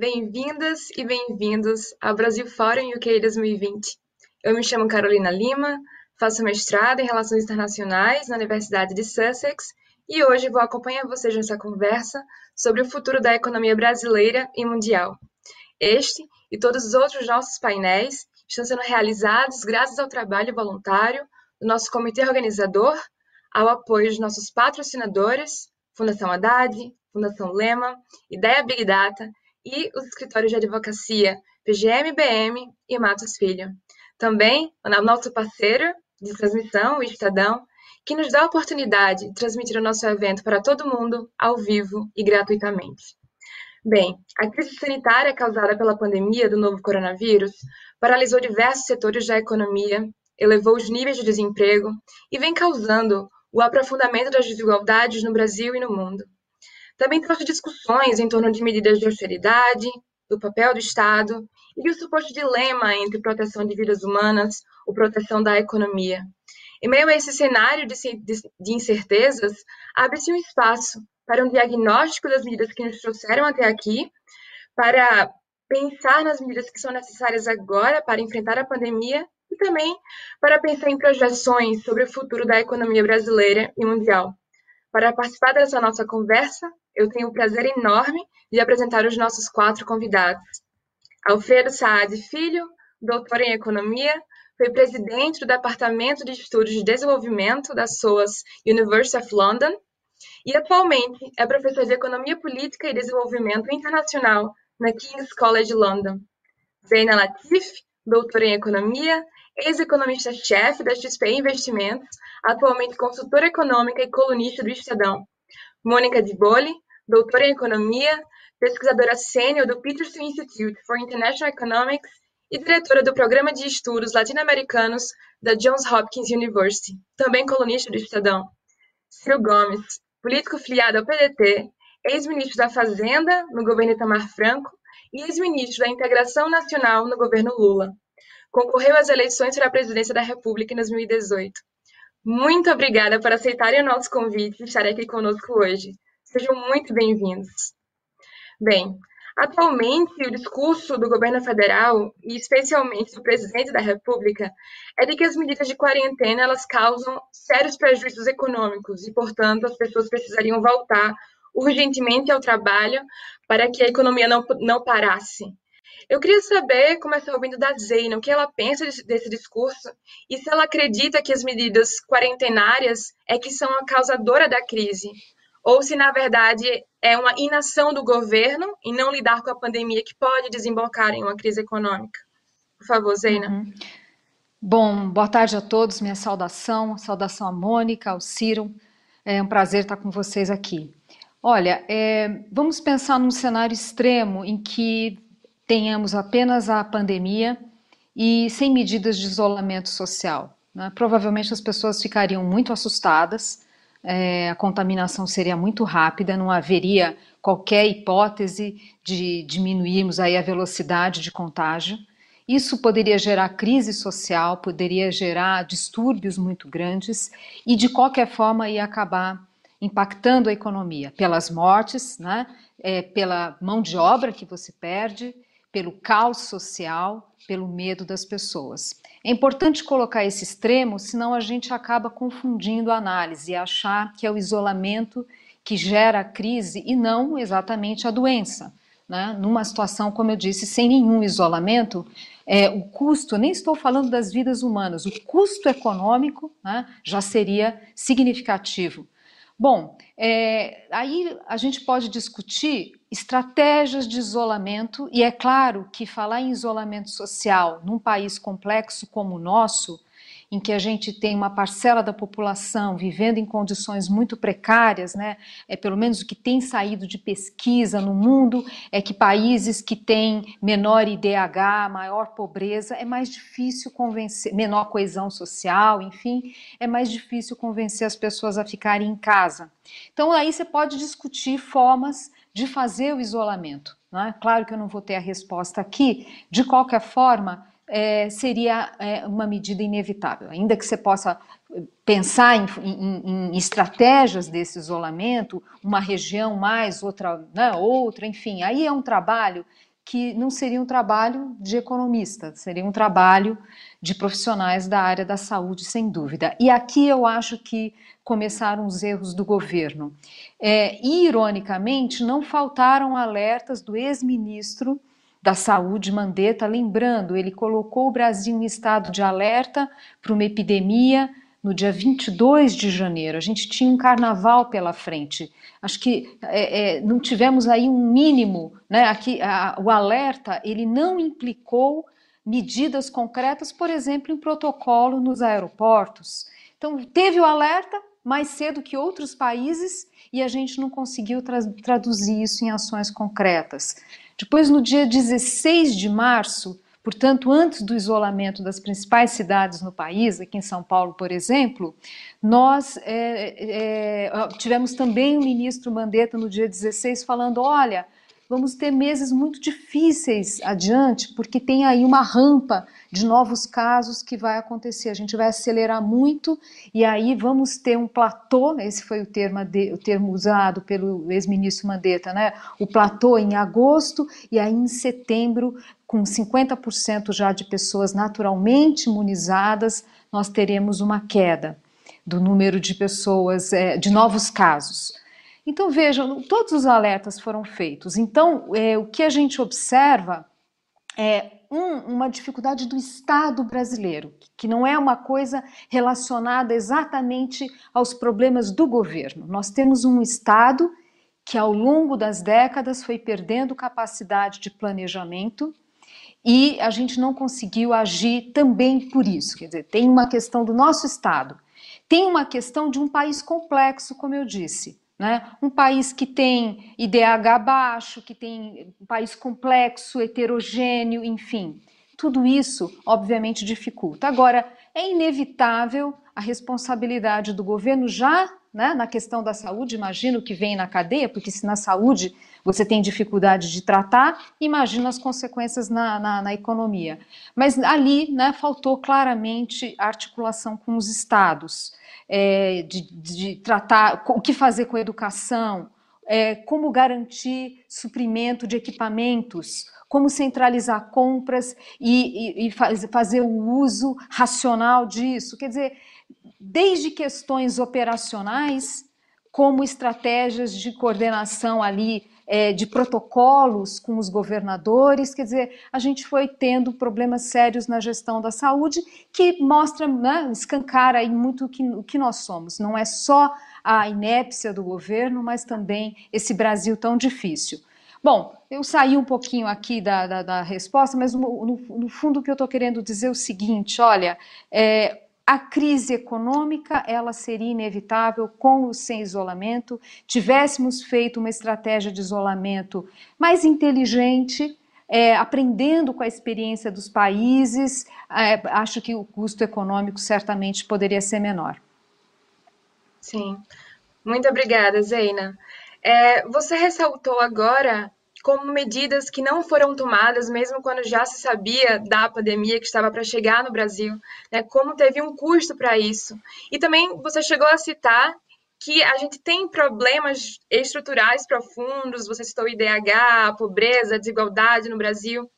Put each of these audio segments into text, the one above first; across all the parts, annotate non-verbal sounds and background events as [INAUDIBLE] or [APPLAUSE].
Bem-vindas e bem-vindos ao Brasil Forum UK 2020. Eu me chamo Carolina Lima, faço mestrado em Relações Internacionais na Universidade de Sussex e hoje vou acompanhar vocês nessa conversa sobre o futuro da economia brasileira e mundial. Este e todos os outros nossos painéis estão sendo realizados graças ao trabalho voluntário do nosso comitê organizador, ao apoio de nossos patrocinadores, Fundação Haddad, Fundação Lema, Ideia Big Data e os escritórios de advocacia PGM-BM e Matos Filho. Também o nosso parceiro de transmissão, o Estadão, que nos dá a oportunidade de transmitir o nosso evento para todo mundo, ao vivo e gratuitamente. Bem, a crise sanitária causada pela pandemia do novo coronavírus paralisou diversos setores da economia, elevou os níveis de desemprego e vem causando o aprofundamento das desigualdades no Brasil e no mundo. Também trouxe discussões em torno de medidas de austeridade, do papel do Estado e do suposto dilema entre proteção de vidas humanas ou proteção da economia. Em meio a esse cenário de, incertezas, abre-se um espaço para um diagnóstico das medidas que nos trouxeram até aqui, para pensar nas medidas que são necessárias agora para enfrentar a pandemia e também para pensar em projeções sobre o futuro da economia brasileira e mundial. Para participar dessa nossa conversa, eu tenho o prazer enorme de apresentar os nossos quatro convidados. Alfredo Saad Filho, doutor em Economia, foi presidente do Departamento de Estudos de Desenvolvimento da SOAS University of London e atualmente é professor de Economia Política e Desenvolvimento Internacional na King's College London. Zeina Latif, doutora em Economia, ex-economista-chefe da XP Investimentos, atualmente consultora econômica e colunista do Estadão. Mônica Di Boli, doutora em Economia, pesquisadora sênior do Peterson Institute for International Economics e diretora do Programa de Estudos Latino-Americanos da Johns Hopkins University, também colunista do Estadão. Ciro Gomes, político filiado ao PDT, ex-ministro da Fazenda no governo Itamar Franco e ex-ministro da Integração Nacional no governo Lula. Concorreu às eleições para a presidência da República em 2018. Muito obrigada por aceitarem o nosso convite e estarem aqui conosco hoje. Sejam muito bem-vindos. Bem, atualmente o discurso do governo federal, e especialmente do presidente da República, é de que as medidas de quarentena elas causam sérios prejuízos econômicos e, portanto, as pessoas precisariam voltar urgentemente ao trabalho para que a economia não, não parasse. Eu queria saber, começar ouvindo da Zeina, o que ela pensa desse, discurso e se ela acredita que as medidas quarentenárias é que são a causadora da crise, ou se, na verdade, é uma inação do governo em não lidar com a pandemia que pode desembocar em uma crise econômica. Por favor, Zeina. Uhum. Bom, boa tarde a todos, minha saudação, saudação a Mônica, ao Ciro, é um prazer estar com vocês aqui. Olha, é, vamos pensar num cenário extremo em que tenhamos apenas a pandemia e sem medidas de isolamento social. Né? Provavelmente as pessoas ficariam muito assustadas, é, a contaminação seria muito rápida, não haveria qualquer hipótese de diminuirmos aí a velocidade de contágio. Isso poderia gerar crise social, poderia gerar distúrbios muito grandes e, de qualquer forma, ia acabar impactando a economia pelas mortes, né? É, pela mão de obra que você perde pelo caos social, pelo medo das pessoas. É importante colocar esse extremo, senão a gente acaba confundindo a análise e achar que é o isolamento que gera a crise e não exatamente a doença. Né? Numa situação, como eu disse, sem nenhum isolamento, é, o custo, nem estou falando das vidas humanas, o custo econômico né, já seria significativo. Bom, é, aí a gente pode discutir estratégias de isolamento, e é claro que falar em isolamento social num país complexo como o nosso, em que a gente tem uma parcela da população vivendo em condições muito precárias, né? É pelo menos o que tem saído de pesquisa no mundo é que países que têm menor IDH, maior pobreza, é mais difícil convencer, menor coesão social, enfim, é mais difícil convencer as pessoas a ficarem em casa. Então aí você pode discutir formas de fazer o isolamento. Né? Claro que eu não vou ter a resposta aqui. De qualquer forma, é, seria é, uma medida inevitável. Ainda que você possa pensar em, em, em, estratégias desse isolamento, uma região mais, outra, né, outra, enfim, aí é um trabalho que não seria um trabalho de economista, seria um trabalho de profissionais da área da saúde, sem dúvida. E aqui eu acho que começaram os erros do governo. É, e, ironicamente, não faltaram alertas do ex-ministro da Saúde, Mandetta, lembrando, ele colocou o Brasil em estado de alerta para uma epidemia no dia 22 de janeiro. A gente tinha um carnaval pela frente. Acho que é, é, não tivemos aí um mínimo, né? Aqui a, o alerta ele não implicou medidas concretas, por exemplo, em protocolo nos aeroportos. Então teve o alerta mais cedo que outros países e a gente não conseguiu tra traduzir isso em ações concretas. Depois, no dia 16 de março, portanto, antes do isolamento das principais cidades no país, aqui em São Paulo, por exemplo, nós é, é, tivemos também o ministro Mandetta no dia 16 falando: olha, vamos ter meses muito difíceis adiante, porque tem aí uma rampa de novos casos que vai acontecer. A gente vai acelerar muito e aí vamos ter um platô, esse foi o termo, de, o termo usado pelo ex-ministro Mandetta, né? O platô em agosto e aí em setembro, com 50% já de pessoas naturalmente imunizadas, nós teremos uma queda do número de pessoas, é, de novos casos. Então vejam, todos os alertas foram feitos. Então, é, o que a gente observa é um, uma dificuldade do Estado brasileiro, que não é uma coisa relacionada exatamente aos problemas do governo. Nós temos um Estado que, ao longo das décadas, foi perdendo capacidade de planejamento e a gente não conseguiu agir também por isso. Quer dizer, tem uma questão do nosso Estado, tem uma questão de um país complexo, como eu disse. Né? Um país que tem IDH baixo, que tem um país complexo, heterogêneo, enfim. Tudo isso, obviamente, dificulta. Agora, é inevitável a responsabilidade do governo já né, na questão da saúde, imagino que vem na cadeia, porque se na saúde você tem dificuldade de tratar, imagina as consequências na, na, na economia. Mas ali né, faltou claramente articulação com os estados é, de, de, tratar o que fazer com a educação, é, como garantir suprimento de equipamentos, como centralizar compras e, e, e faz, fazer o uso racional disso. Quer dizer, desde questões operacionais, como estratégias de coordenação ali é, de protocolos com os governadores, quer dizer, a gente foi tendo problemas sérios na gestão da saúde que mostra, né, escancara aí muito o que, o que nós somos. Não é só a inépcia do governo, mas também esse Brasil tão difícil. Bom, eu saí um pouquinho aqui da, da, da resposta, mas no, no, no, fundo o que eu estou querendo dizer é o seguinte: olha, é, a crise econômica ela seria inevitável com ou sem isolamento. Tivéssemos feito uma estratégia de isolamento mais inteligente, é, aprendendo com a experiência dos países, é, acho que o custo econômico certamente poderia ser menor. Sim, muito obrigada, Zeina. É, você ressaltou agora como medidas que não foram tomadas, mesmo quando já se sabia da pandemia que estava para chegar no Brasil, né, como teve um custo para isso. E também você chegou a citar que a gente tem problemas estruturais profundos, você citou o IDH, a pobreza, a desigualdade no Brasil.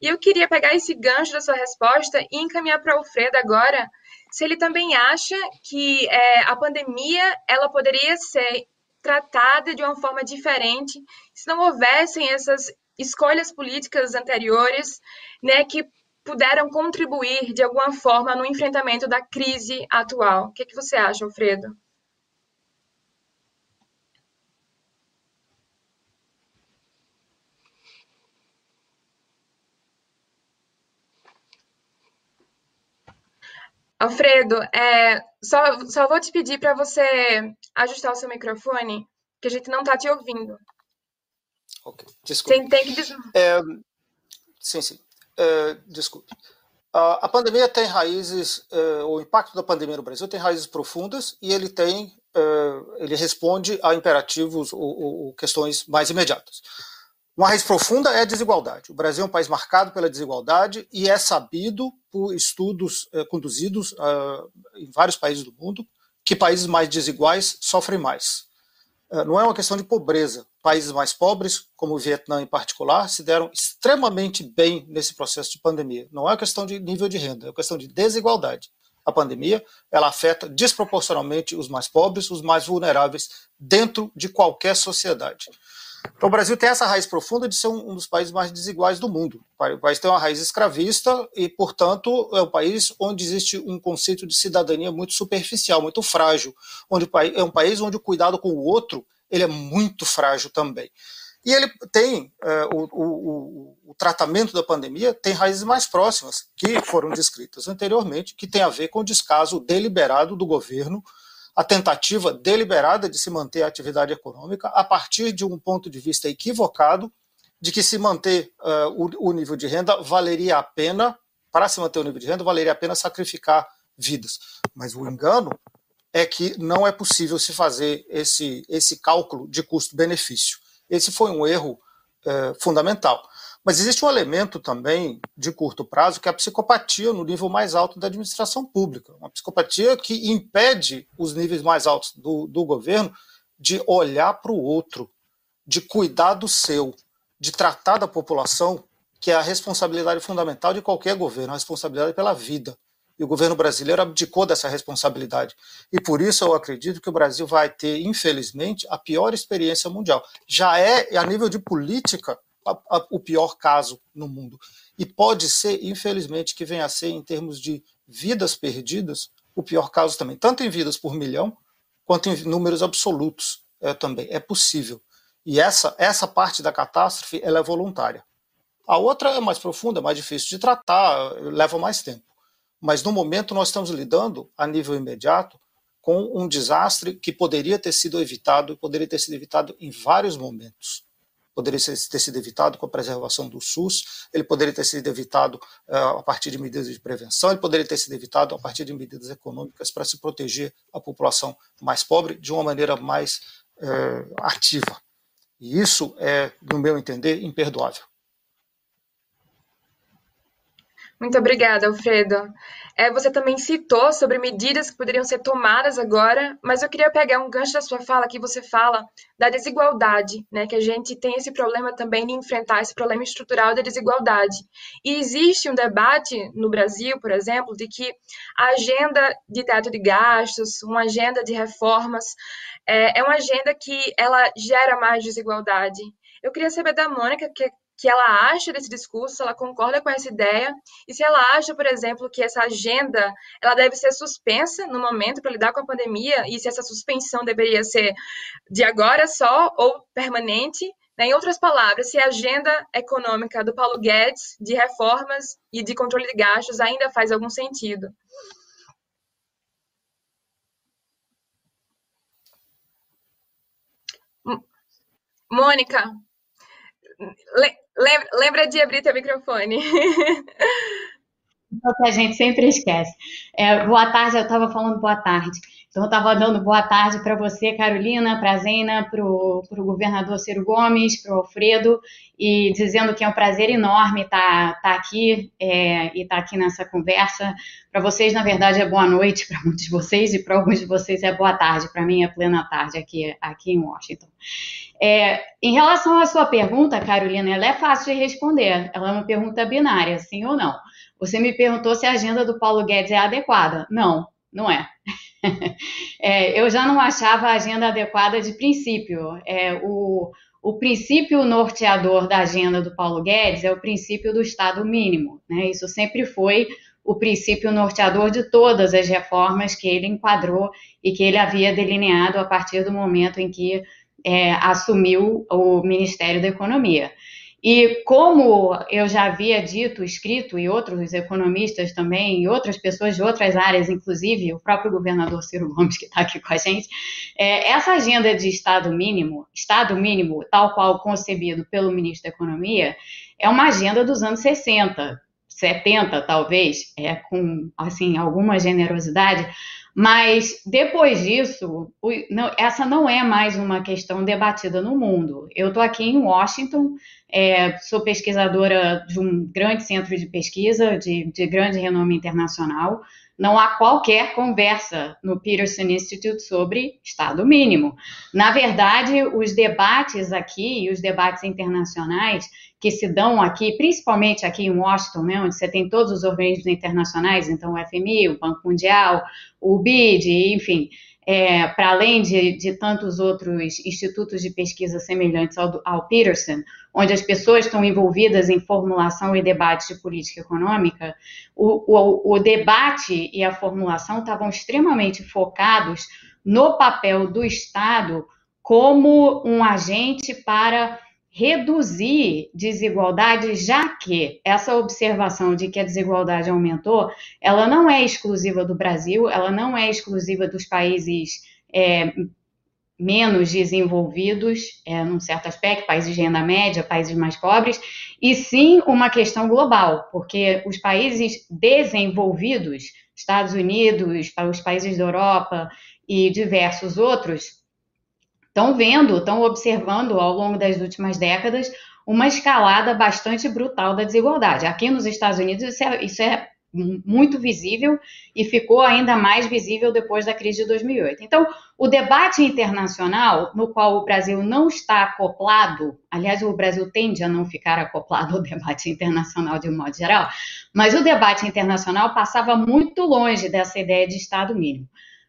E eu queria pegar esse gancho da sua resposta e encaminhar para o Alfredo agora, se ele também acha que é, a pandemia ela poderia ser tratada de uma forma diferente se não houvessem essas escolhas políticas anteriores, né, que puderam contribuir de alguma forma no enfrentamento da crise atual. O que, que você acha, Alfredo? Alfredo, é, só, só vou te pedir para você ajustar o seu microfone, que a gente não está te ouvindo. Ok, desculpe. Tem, tem que des... é, sim, sim. É, desculpe. A, a, pandemia tem raízes, é, o impacto da pandemia no Brasil tem raízes profundas e ele tem, é, ele responde a imperativos ou, ou questões mais imediatas. Uma raiz profunda é a desigualdade. O Brasil é um país marcado pela desigualdade e é sabido por estudos eh, conduzidos uh, em vários países do mundo que países mais desiguais sofrem mais. Uh, não é uma questão de pobreza. Países mais pobres, como o Vietnã em particular, se deram extremamente bem nesse processo de pandemia. Não é uma questão de nível de renda, é uma questão de desigualdade. A pandemia ela afeta desproporcionalmente os mais pobres, os mais vulneráveis dentro de qualquer sociedade. Então, o Brasil tem essa raiz profunda de ser um, dos países mais desiguais do mundo. O país tem uma raiz escravista e, portanto, é um país onde existe um conceito de cidadania muito superficial, muito frágil, onde é um país onde o cuidado com o outro ele é muito frágil também. E ele tem é, o, o, o, tratamento da pandemia tem raízes mais próximas, que foram descritas anteriormente, que tem a ver com o descaso deliberado do governo a tentativa deliberada de se manter a atividade econômica a partir de um ponto de vista equivocado de que se manter uh, o, o, nível de renda valeria a pena, para se manter o nível de renda, valeria a pena sacrificar vidas. Mas o engano é que não é possível se fazer esse, esse cálculo de custo-benefício. Esse foi um erro uh, fundamental. Mas existe um elemento também de curto prazo que é a psicopatia no nível mais alto da administração pública. Uma psicopatia que impede os níveis mais altos do, do governo de olhar para o outro, de cuidar do seu, de tratar da população, que é a responsabilidade fundamental de qualquer governo, a responsabilidade pela vida. E o governo brasileiro abdicou dessa responsabilidade. E por isso eu acredito que o Brasil vai ter, infelizmente, a pior experiência mundial. Já é, a nível de política, a, a, o pior caso no mundo. E pode ser, infelizmente, que venha a ser, em termos de vidas perdidas, o pior caso também, tanto em vidas por milhão, quanto em números absolutos é, também. É possível. E essa, essa parte da catástrofe ela é voluntária. A outra é mais profunda, é mais difícil de tratar, leva mais tempo. Mas no momento nós estamos lidando, a nível imediato, com um desastre que poderia ter sido evitado e poderia ter sido evitado em vários momentos poderia ter sido evitado com a preservação do SUS, ele poderia ter sido evitado uh, a partir de medidas de prevenção, ele poderia ter sido evitado a partir de medidas econômicas para se proteger a população mais pobre de uma maneira mais uh, ativa. E isso é, no meu entender, imperdoável. Muito obrigada, Alfredo. É, você também citou sobre medidas que poderiam ser tomadas agora, mas eu queria pegar um gancho da sua fala que você fala da desigualdade, né? Que a gente tem esse problema também de enfrentar esse problema estrutural da desigualdade. E existe um debate no Brasil, por exemplo, de que a agenda de teto de gastos, uma agenda de reformas, é, é uma agenda que ela gera mais desigualdade. Eu queria saber da Mônica, que que ela acha desse discurso, se ela concorda com essa ideia, e se ela acha, por exemplo, que essa agenda ela deve ser suspensa no momento para lidar com a pandemia, e se essa suspensão deveria ser de agora só ou permanente. Né? Em outras palavras, se a agenda econômica do Paulo Guedes de reformas e de controle de gastos ainda faz algum sentido. Mônica, Lembra, lembra de abrir teu microfone. Então, que a gente sempre esquece. É, boa tarde, eu estava falando boa tarde. Então, eu estava dando boa tarde para você, Carolina, para a Zena, para o governador Ciro Gomes, para o Alfredo, e dizendo que é um prazer enorme estar tá, tá aqui é, e estar tá aqui nessa conversa. Para vocês, na verdade, é boa noite, [LAUGHS] para muitos de vocês, e para alguns de vocês é boa tarde. Para mim, é plena tarde aqui, aqui em Washington. É, em relação à sua pergunta, Carolina, ela é fácil de responder. Ela é uma pergunta binária, sim ou não. Você me perguntou se a agenda do Paulo Guedes é adequada. Não, não é. [LAUGHS] é eu já não achava a agenda adequada de princípio. É, o, o princípio norteador da agenda do Paulo Guedes é o princípio do Estado mínimo. Né? Isso sempre foi o princípio norteador de todas as reformas que ele enquadrou e que ele havia delineado a partir do momento em que é, assumiu o Ministério da Economia. E como eu já havia dito, escrito, e outros economistas também, e outras pessoas de outras áreas, inclusive o próprio governador Ciro Gomes, que está aqui com a gente, é, essa agenda de Estado mínimo, Estado mínimo, tal qual concebido pelo ministro da Economia, é uma agenda dos anos 60, 70, talvez, é, com assim alguma generosidade, Mas depois disso, não, essa não é mais uma questão debatida no mundo. Eu estou aqui em Washington, é, sou pesquisadora de um grande centro de pesquisa de, de grande renome internacional não há qualquer conversa no Peterson Institute sobre Estado mínimo. Na verdade, os debates aqui, os debates internacionais que se dão aqui, principalmente aqui em Washington, né, onde você tem todos os organismos internacionais, então o FMI, o Banco Mundial, o BID, enfim, é, para além de, de, tantos outros institutos de pesquisa semelhantes ao, ao, Peterson, onde as pessoas estão envolvidas em formulação e debate de política econômica, o, o, o debate e a formulação estavam extremamente focados no papel do Estado como um agente para reduzir desigualdade, já que essa observação de que a desigualdade aumentou, ela não é exclusiva do Brasil, ela não é exclusiva dos países é, menos desenvolvidos, é, num certo aspecto, países de renda média, países mais pobres, e sim uma questão global, porque os países desenvolvidos, Estados Unidos, os países da Europa e diversos outros, estão vendo, estão observando ao longo das últimas décadas uma escalada bastante brutal da desigualdade. Aqui nos Estados Unidos isso é, isso é muito visível e ficou ainda mais visível depois da crise de 2008. Então, o debate internacional, no qual o Brasil não está acoplado, aliás, o Brasil tende a não ficar acoplado ao debate internacional de um modo geral, mas o debate internacional passava muito longe dessa ideia de Estado mínimo.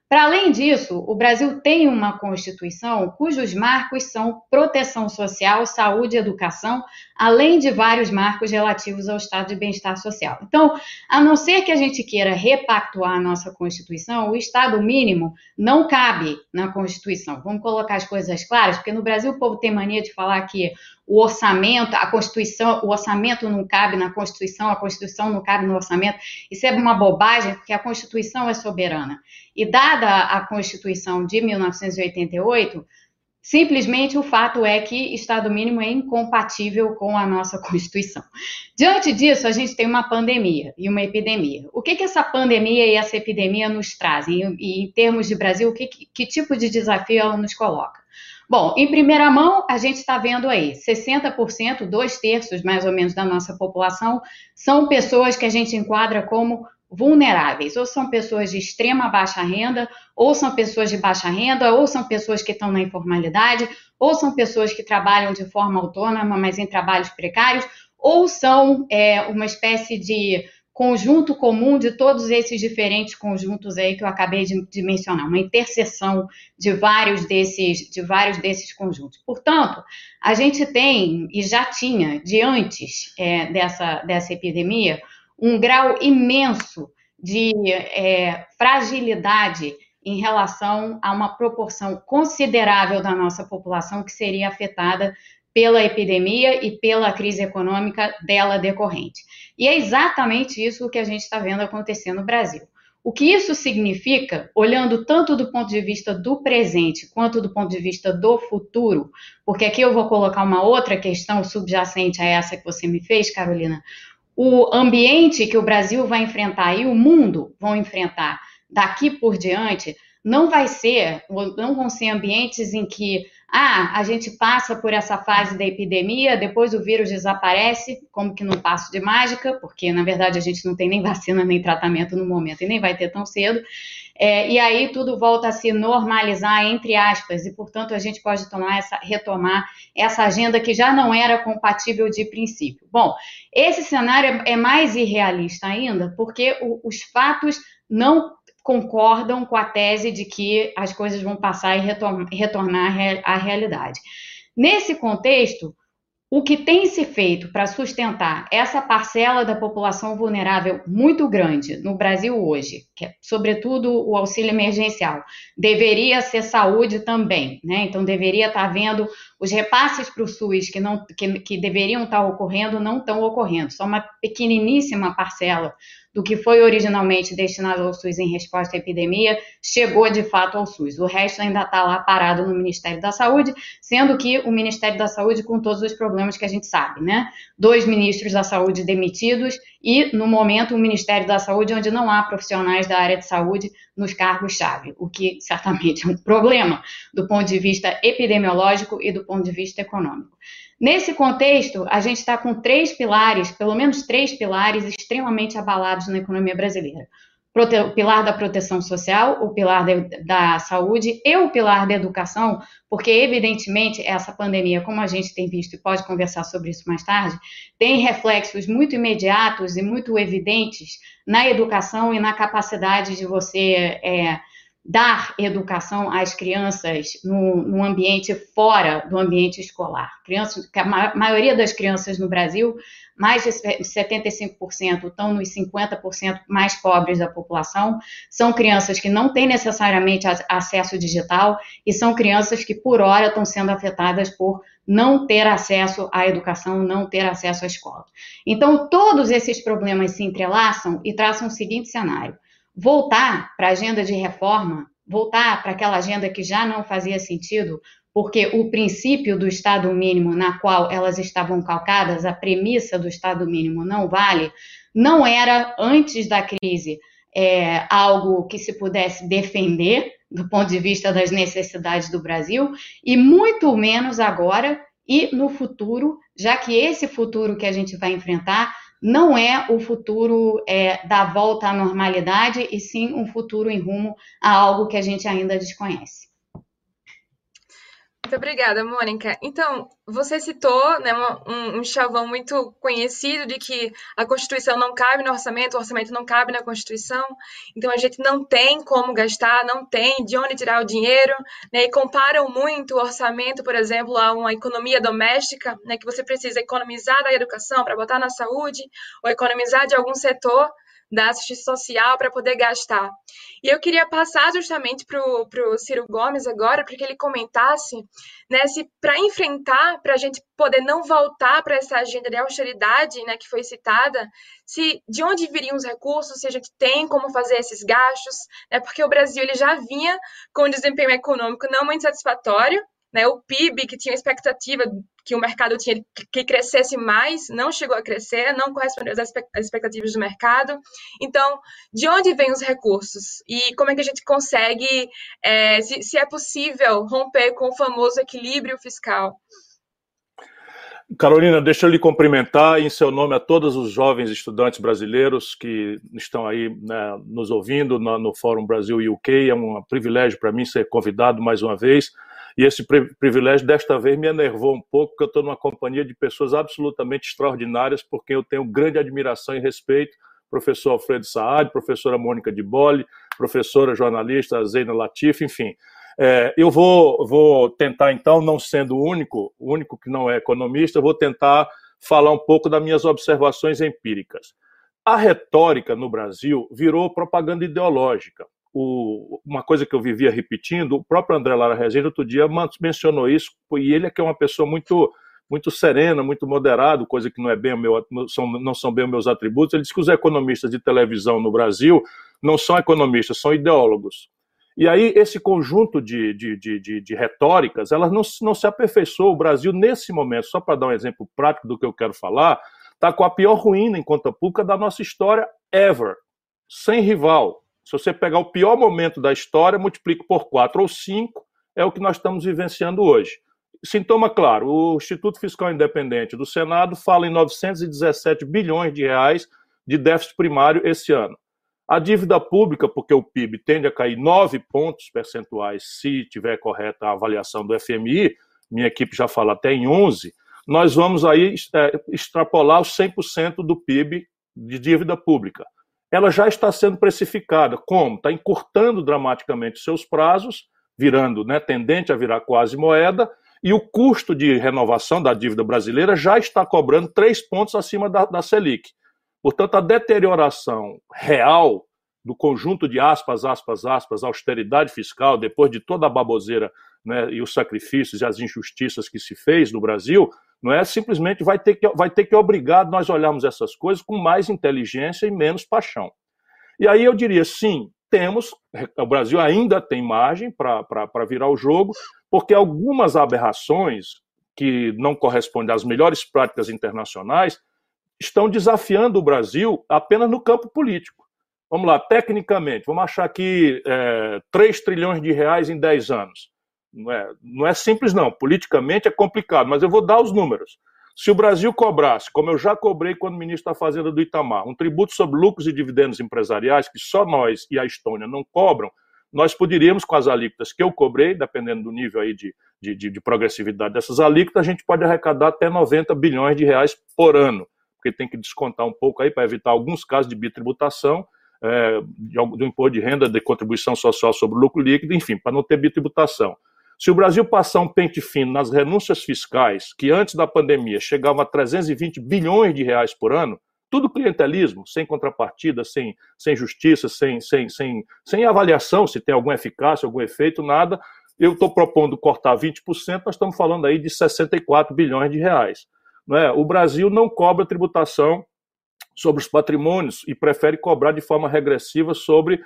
Para além disso, o Brasil tem uma Constituição cujos marcos são proteção social, saúde e educação, além de vários marcos relativos ao estado de bem-estar social. Então, a não ser que a gente queira repactuar a nossa Constituição, o estado mínimo não cabe na Constituição. Vamos colocar as coisas claras, porque no Brasil o povo tem mania de falar que o orçamento, a Constituição, o orçamento não cabe na Constituição, a Constituição não cabe no orçamento. Isso é uma bobagem, porque a Constituição é soberana. E dada a Constituição de 1988, simplesmente o fato é que Estado mínimo é incompatível com a nossa [LAUGHS] Constituição. Diante disso, a gente tem uma pandemia e uma epidemia. O que, que essa pandemia e essa epidemia nos trazem? E, em termos de Brasil, que, que tipo de desafio ela nos coloca? Bom, em primeira mão, a gente está vendo aí, 60%, dois terços mais ou menos da nossa população, são pessoas que a gente enquadra como vulneráveis, ou são pessoas de extrema baixa renda, ou são pessoas de baixa renda, ou são pessoas que estão na informalidade, ou são pessoas que trabalham de forma autônoma, mas em trabalhos precários, ou são é, uma espécie de conjunto comum de todos esses diferentes conjuntos aí que eu acabei de, de, mencionar, uma interseção de vários desses, de vários desses conjuntos. Portanto, a gente tem e já tinha de antes é, dessa, dessa epidemia um grau imenso de é, fragilidade em relação a uma proporção considerável da nossa população que seria afetada pela epidemia e pela crise econômica dela decorrente. E é exatamente isso que a gente está vendo acontecer no Brasil. O que isso significa, olhando tanto do ponto de vista do presente quanto do ponto de vista do futuro, porque aqui eu vou colocar uma outra questão subjacente a essa que você me fez, Carolina. O ambiente que o Brasil vai enfrentar e o mundo vão enfrentar daqui por diante não vai ser, não vão ser ambientes em que ah, a gente passa por essa fase da epidemia, depois o vírus desaparece, como que num passo de mágica, porque na verdade a gente não tem nem [LAUGHS] vacina nem tratamento no momento e nem vai ter tão cedo. É, e aí tudo volta a se normalizar, entre aspas, e portanto a gente pode tomar essa, retomar essa agenda que já não era compatível de princípio. Bom, esse cenário é mais irrealista ainda, porque o, os fatos não concordam com a tese de que as coisas vão passar e retornar à realidade. Nesse contexto, o que tem se feito para sustentar essa parcela da população vulnerável muito grande no Brasil hoje, que é sobretudo o auxílio emergencial, deveria ser saúde também, né? Então deveria estar havendo os repasses para o SUS que, não, que, que deveriam estar ocorrendo, não estão ocorrendo, só uma pequeniníssima parcela do que foi originalmente destinado ao SUS em resposta à epidemia chegou de fato ao SUS. O resto ainda está lá parado no Ministério da Saúde, sendo que o Ministério da Saúde, com todos os problemas que a gente sabe, né? Dois ministros da Saúde demitidos e, no momento, o Ministério da Saúde, onde não há profissionais da área de saúde nos cargos-chave, o que certamente é um problema do ponto de vista epidemiológico e do ponto de vista econômico. Nesse contexto, a gente está com três pilares, pelo menos três pilares, extremamente abalados na economia brasileira o pilar da proteção social, o pilar de, da saúde e o pilar da educação, porque, evidentemente, essa pandemia, como a gente tem visto e pode conversar sobre isso mais tarde, tem reflexos muito imediatos e muito evidentes na educação e na capacidade de você é, dar educação às crianças no, ambiente fora do ambiente escolar. Crianças, a maioria das crianças no Brasil mais de 75% estão nos 50% mais pobres da população, são crianças que não têm necessariamente acesso digital e são crianças que, por hora, estão sendo afetadas por não ter acesso à educação, não ter acesso à escola. Então, todos esses problemas se entrelaçam e traçam o seguinte cenário: voltar para a agenda de reforma, voltar para aquela agenda que já não fazia sentido, porque o princípio do Estado mínimo na qual elas estavam calcadas, a premissa do Estado mínimo não vale, não era, antes da crise, é, algo que se pudesse defender do ponto de vista das necessidades do Brasil, e muito menos agora e no futuro, já que esse futuro que a gente vai enfrentar não é o futuro é, da volta à normalidade, e sim um futuro em rumo a algo que a gente ainda desconhece. Muito obrigada, Mônica. Então, você citou né, um, um, chavão muito conhecido de que a Constituição não cabe no orçamento, o orçamento não cabe na Constituição, então a gente não tem como gastar, não tem de onde tirar o dinheiro, né, e comparam muito o orçamento, por exemplo, a uma economia doméstica, né, que você precisa economizar da educação para botar na saúde, ou economizar de algum setor, da assistência social para poder gastar. E eu queria passar justamente para o Ciro Gomes agora, para que ele comentasse né, se para enfrentar, para a gente poder não voltar para essa agenda de austeridade né, que foi citada, se de onde viriam os recursos, se a gente tem como fazer esses gastos, né, porque o Brasil ele já vinha com um desempenho econômico não muito satisfatório, né, o PIB, que tinha expectativa que o mercado tinha que crescesse mais, não chegou a crescer, não correspondeu às expectativas do mercado. Então, de onde vêm os recursos? E como é que a gente consegue, é, se, se é possível, romper com o famoso equilíbrio fiscal? Carolina, deixa eu lhe cumprimentar em seu nome a todos os jovens estudantes brasileiros que estão aí né, nos ouvindo no, no Fórum Brasil UK. É um privilégio para mim ser convidado mais uma vez. E esse privilégio, desta vez, me enervou um pouco, porque eu estou numa companhia de pessoas absolutamente extraordinárias, por quem eu tenho grande admiração e respeito. Professor Alfredo Saad, professora Mônica de Bolle, professora jornalista Zeina Latif, enfim. É, eu vou, vou tentar, então, não sendo o único, o único que não é economista, vou tentar falar um pouco das minhas observações empíricas. A retórica no Brasil virou propaganda ideológica o, uma coisa que eu vivia repetindo, o próprio André Lara Rezende outro dia mencionou isso, e ele é que é uma pessoa muito muito serena, muito moderado, coisa que não é bem meu, são, não são bem meus atributos. Ele diz que os economistas de televisão no Brasil não são economistas, são ideólogos. E aí, esse conjunto de, de, de, de, de retóricas, elas não, não se aperfeiçoou. O Brasil, nesse momento, só para dar um exemplo prático do que eu quero falar, está com a pior ruína em conta pública da nossa história ever, sem rival. Se você pegar o pior momento da história, multiplica por 4 ou 5, é o que nós estamos vivenciando hoje. Sintoma claro, o Instituto Fiscal Independente do Senado fala em 917 bilhões de reais de déficit primário esse ano. A dívida pública, porque o PIB tende a cair 9 pontos percentuais se tiver correta a avaliação do FMI, minha equipe já fala até em 11, nós vamos aí é, extrapolar os 100% do PIB de dívida pública ela já está sendo precificada. Como? Está encurtando dramaticamente seus prazos, virando, né, tendente a virar quase moeda, e o custo de renovação da dívida brasileira já está cobrando três pontos acima da, da Selic. Portanto, a deterioração real do conjunto de aspas, aspas, aspas, austeridade fiscal, depois de toda a baboseira né, e os sacrifícios e as injustiças que se fez no Brasil, não é simplesmente vai ter que, vai ter que obrigar nós olharmos essas coisas com mais inteligência e menos paixão. E aí eu diria, sim, temos, o Brasil ainda tem margem para virar o jogo, porque algumas aberrações que não correspondem às melhores práticas internacionais estão desafiando o Brasil apenas no campo político. Vamos lá, tecnicamente, vamos achar aqui é, 3 trilhões de reais em 10 anos. Não é, não é simples, não. Politicamente é complicado, mas eu vou dar os números. Se o Brasil cobrasse, como eu já cobrei quando ministro da Fazenda do Itamar, um tributo sobre lucros e dividendos empresariais, que só nós e a Estônia não cobram, nós poderíamos, com as alíquotas que eu cobrei, dependendo do nível aí de, de, de progressividade dessas alíquotas, a gente pode arrecadar até 90 bilhões de reais por ano, porque tem que descontar um pouco aí para evitar alguns casos de bitributação, é, do imposto de renda, de contribuição social sobre o lucro líquido, enfim, para não ter bitributação. Se o Brasil passar um pente fino nas renúncias fiscais, que antes da pandemia chegavam a 320 bilhões de reais por ano, tudo clientelismo, sem contrapartida, sem, sem justiça, sem, sem, sem, sem avaliação se tem alguma eficácia, algum efeito, nada. Eu estou propondo cortar 20%, nós estamos falando aí de 64 bilhões de reais. Não é? O Brasil não cobra tributação sobre os patrimônios e prefere cobrar de forma regressiva sobre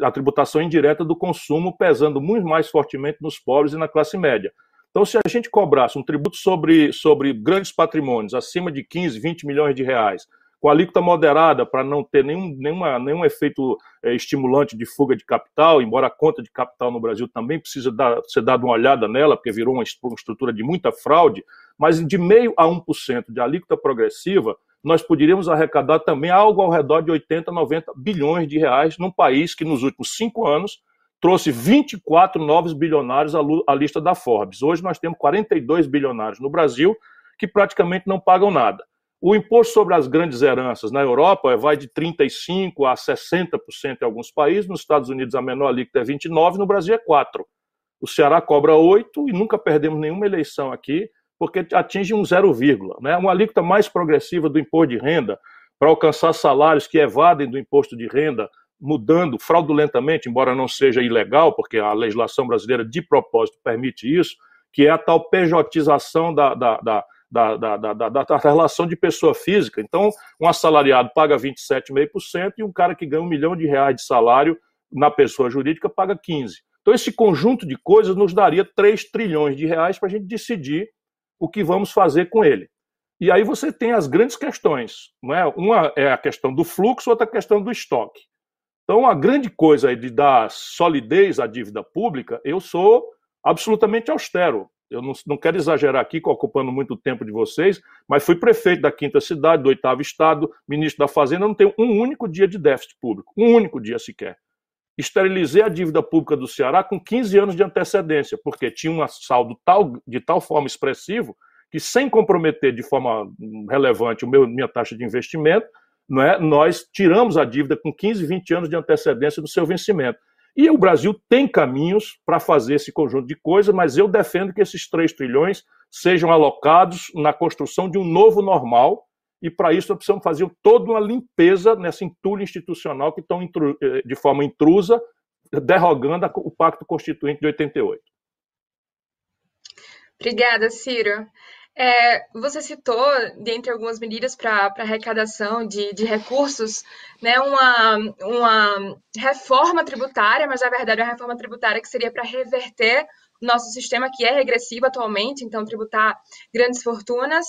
a, tributação indireta do consumo, pesando muito mais fortemente nos pobres e na classe média. Então, se a gente cobrasse um tributo sobre, sobre grandes patrimônios acima de 15, 20 milhões de reais, com alíquota moderada para não ter nenhum, nenhuma, nenhum efeito é, estimulante de fuga de capital, embora a conta de capital no Brasil também precisa dar, ser dada uma olhada nela, porque virou uma, uma estrutura de muita fraude, mas de meio a 1% de alíquota progressiva, nós poderíamos arrecadar também algo ao redor de 80, 90 bilhões de reais num país que nos últimos cinco anos trouxe 24 novos bilionários à lista da Forbes. Hoje nós temos 42 bilionários no Brasil que praticamente não pagam nada. O imposto sobre as grandes heranças na Europa vai de 35% a 60% em alguns países, nos Estados Unidos a menor alíquota é 29%, no Brasil é 4%. O Ceará cobra 8% e nunca perdemos nenhuma eleição aqui, porque atinge um zero vírgula. Né? Uma alíquota mais progressiva do imposto de renda para alcançar salários que evadem do imposto de renda mudando fraudulentamente, embora não seja ilegal, porque a legislação brasileira de propósito permite isso, que é a tal pejotização da, da, da da, da, da, da, relação de pessoa física. Então, um assalariado paga 27,5% e um cara que ganha um milhão de reais de salário na pessoa jurídica paga 15%. Então, esse conjunto de coisas nos daria 3 trilhões de reais para a gente decidir o que vamos fazer com ele. E aí você tem as grandes questões. Não é? Uma é a questão do fluxo, outra a questão do estoque. Então, a grande coisa de dar solidez à dívida pública, eu sou absolutamente austero. Eu não, não quero exagerar aqui, ocupando muito tempo de vocês, mas fui prefeito da quinta cidade, do oitavo estado, ministro da Fazenda, não tenho um único dia de déficit público, um único dia sequer. Esterilizei a dívida pública do Ceará com 15 anos de antecedência, porque tinha um saldo tal, de tal forma expressivo que, sem comprometer de forma relevante o meu, minha taxa de investimento, não é? nós tiramos a dívida com 15, 20 anos de antecedência do seu vencimento. E o Brasil tem caminhos para fazer esse conjunto de coisas, mas eu defendo que esses 3 trilhões sejam alocados na construção de um novo normal, e para isso nós precisamos fazer toda uma limpeza nessa entulho institucional que estão eh, de forma intrusa derrogando o Pacto Constituinte de 88. Obrigada, Ciro. É, você citou, dentre algumas medidas para arrecadação de, de recursos, né, uma, uma reforma tributária, mas na verdade é uma reforma tributária que seria para reverter nosso sistema que é regressivo atualmente, então tributar grandes fortunas.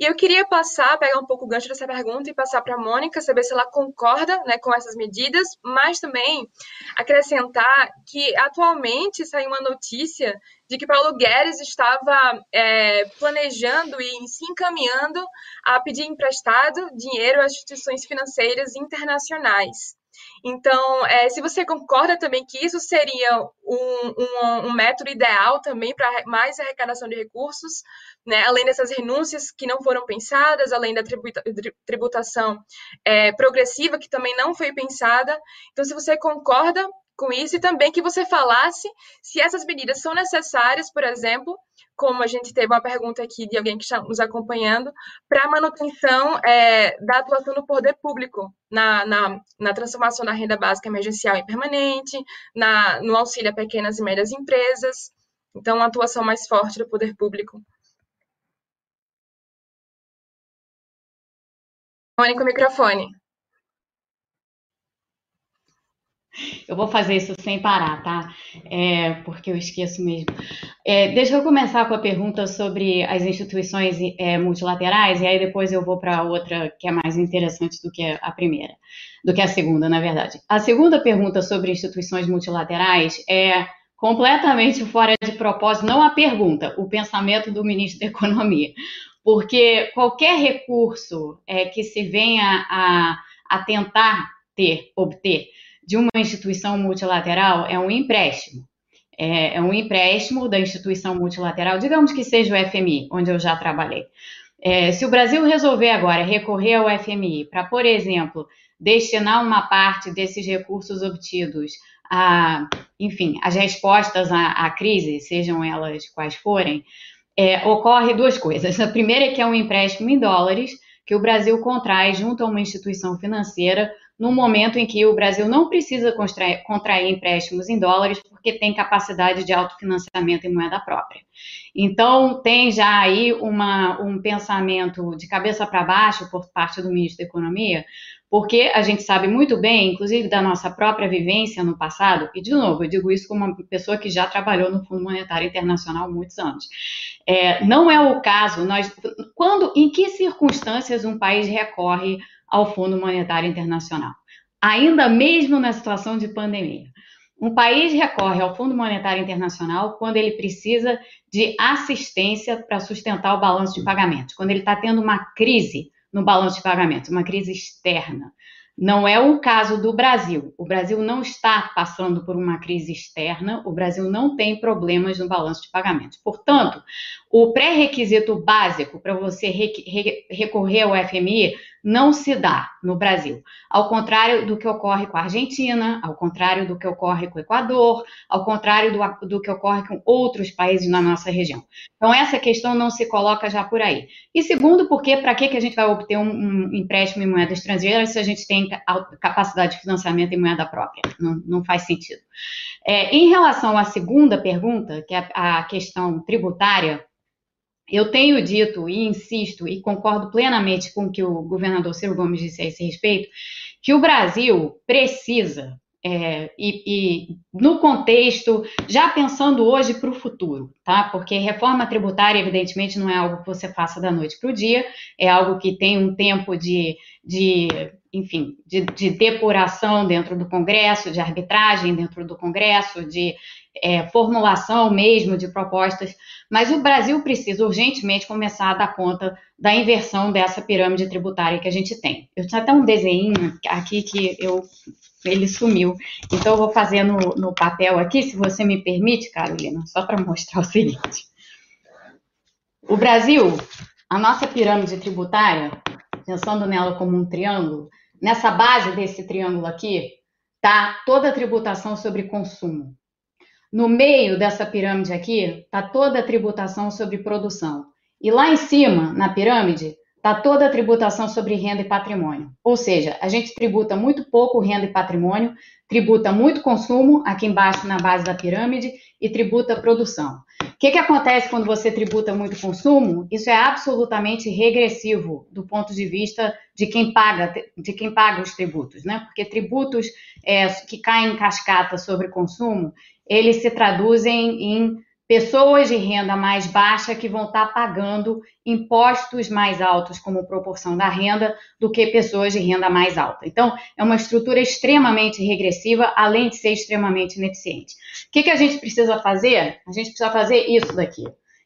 E eu queria passar, pegar um pouco o gancho dessa pergunta e passar para a Mônica, saber se ela concorda né, com essas medidas, mas também acrescentar que atualmente saiu uma notícia de que Paulo Guedes estava é, planejando e se encaminhando a pedir emprestado dinheiro às instituições financeiras internacionais. Então, é, se você concorda também que isso seria um, um, um método ideal também para mais arrecadação de recursos, né, além dessas renúncias que não foram pensadas, além da tributa, tributação é, progressiva que também não foi pensada. Então, se você concorda com isso e também que você falasse se essas medidas são necessárias, por exemplo, como a gente teve uma pergunta aqui de alguém que está nos acompanhando, para a manutenção é, da atuação do poder público na, na, na, transformação da renda básica emergencial em permanente, na, no auxílio a pequenas e médias empresas. Então, uma atuação mais forte do poder público. Mônica, o microfone. Eu vou fazer isso sem parar, tá? É, porque eu esqueço mesmo. É, deixa eu começar com a pergunta sobre as instituições é, multilaterais, e aí depois eu vou para outra que é mais interessante do que a primeira, do que a segunda, na verdade. A segunda pergunta sobre instituições multilaterais é completamente fora de propósito, não a pergunta, o pensamento do ministro da Economia. Porque qualquer recurso é, que se venha a, a tentar ter, obter, de uma instituição multilateral é um empréstimo. É, é, um empréstimo da instituição multilateral, digamos que seja o FMI, onde eu já trabalhei. É, se o Brasil resolver agora recorrer ao FMI para, por exemplo, destinar uma parte desses recursos obtidos a, enfim, as respostas à, à crise, sejam elas quais forem, é, ocorre duas coisas. A primeira é que é um empréstimo em dólares que o Brasil contrai junto a uma instituição financeira no momento em que o Brasil não precisa contrair, contrair empréstimos em dólares porque tem capacidade de autofinanciamento em moeda própria. Então, tem já aí uma, um pensamento de cabeça para baixo por parte do ministro da Economia, porque a gente sabe muito bem, inclusive da nossa própria vivência no passado, e de novo, eu digo isso como uma pessoa que já trabalhou no Fundo Monetário Internacional muitos anos. É, não é o caso, nós, quando, em que circunstâncias um país recorre ao Fundo Monetário Internacional. Ainda mesmo na situação de pandemia. Um país recorre ao Fundo Monetário Internacional quando ele precisa de assistência para sustentar o balanço de pagamentos, quando ele está tendo uma crise no balanço de pagamentos, uma crise externa. Não é o caso do Brasil. O Brasil não está passando por uma crise externa, o Brasil não tem problemas no balanço de pagamentos. Portanto, o pré-requisito básico para você recorrer ao FMI não se dá no Brasil. Ao contrário do que ocorre com a Argentina, ao contrário do que ocorre com o Equador, ao contrário do, do que ocorre com outros países na nossa região. Então, essa questão não se coloca já por aí. E segundo, porque para que, que a gente vai obter um, um, empréstimo em moeda estrangeira se a gente tem capacidade de financiamento em moeda própria? Não, não faz sentido. É, em relação à segunda pergunta, que é a questão tributária, eu tenho dito e insisto e concordo plenamente com o que o governador Ciro Gomes disse a esse respeito, que o Brasil precisa, é, e, e, no contexto, já pensando hoje para o futuro, tá? Porque reforma tributária, evidentemente, não é algo que você faça da noite para o dia, é algo que tem um tempo de, de enfim, de, de depuração dentro do Congresso, de arbitragem dentro do Congresso, de é, formulação mesmo de propostas, mas o Brasil precisa urgentemente começar a dar conta da inversão dessa pirâmide tributária que a gente tem. Eu tinha até um desenho aqui que eu ele sumiu. Então, eu vou fazer no, no papel aqui, se você me permite, Carolina, só para mostrar o [LAUGHS] seguinte. O Brasil, a nossa pirâmide tributária, pensando nela como um triângulo, nessa base desse triângulo aqui, está toda a tributação sobre consumo. No meio dessa pirâmide aqui está toda a tributação sobre produção. E lá em cima, na pirâmide, está toda a tributação sobre renda e patrimônio. Ou seja, a gente tributa muito pouco renda e patrimônio, tributa muito consumo aqui embaixo na base da pirâmide e tributa produção. O que, que acontece quando você tributa muito consumo? Isso é absolutamente regressivo do ponto de vista de quem paga, de quem paga os tributos, né? Porque tributos é, que caem em cascata sobre consumo, eles se traduzem em pessoas de renda mais baixa que vão estar pagando impostos mais altos como proporção da renda do que pessoas de renda mais alta. Então, é uma estrutura extremamente regressiva, além de ser extremamente ineficiente. O que, que a gente precisa fazer? A gente precisa fazer isso daqui.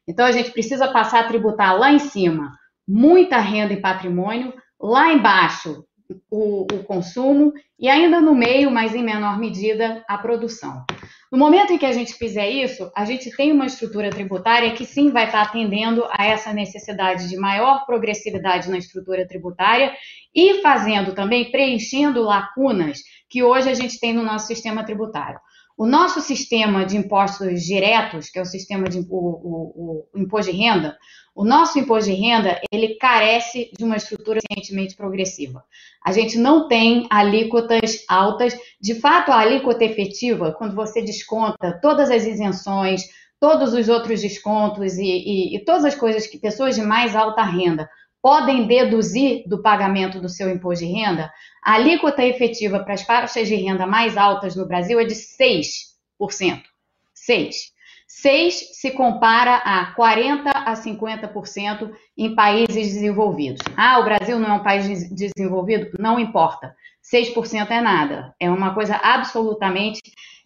Então, a gente precisa passar a tributar lá em cima muita renda e patrimônio, lá embaixo o, o consumo e ainda no meio, mas em menor medida, a produção. No momento em que a gente fizer isso, a gente tem uma estrutura tributária que sim vai estar atendendo a essa necessidade de maior progressividade na estrutura tributária e fazendo também, preenchendo lacunas que hoje a gente tem no nosso sistema tributário. O nosso sistema de impostos diretos, que é o sistema de o, o, o, imposto de renda, o nosso imposto de renda, ele carece de uma estrutura suficientemente progressiva. A gente não tem alíquotas altas. De fato, a alíquota efetiva, quando você desconta todas as isenções, todos os outros descontos e, e, e todas as coisas que pessoas de mais alta renda podem deduzir do pagamento do seu imposto de renda, a alíquota efetiva para as faixas de renda mais altas no Brasil é de 6%. 6%. 6 se compara a 40 a 50% em países desenvolvidos. Ah, o Brasil não é um país desenvolvido? Não importa. 6% é nada. É uma coisa absolutamente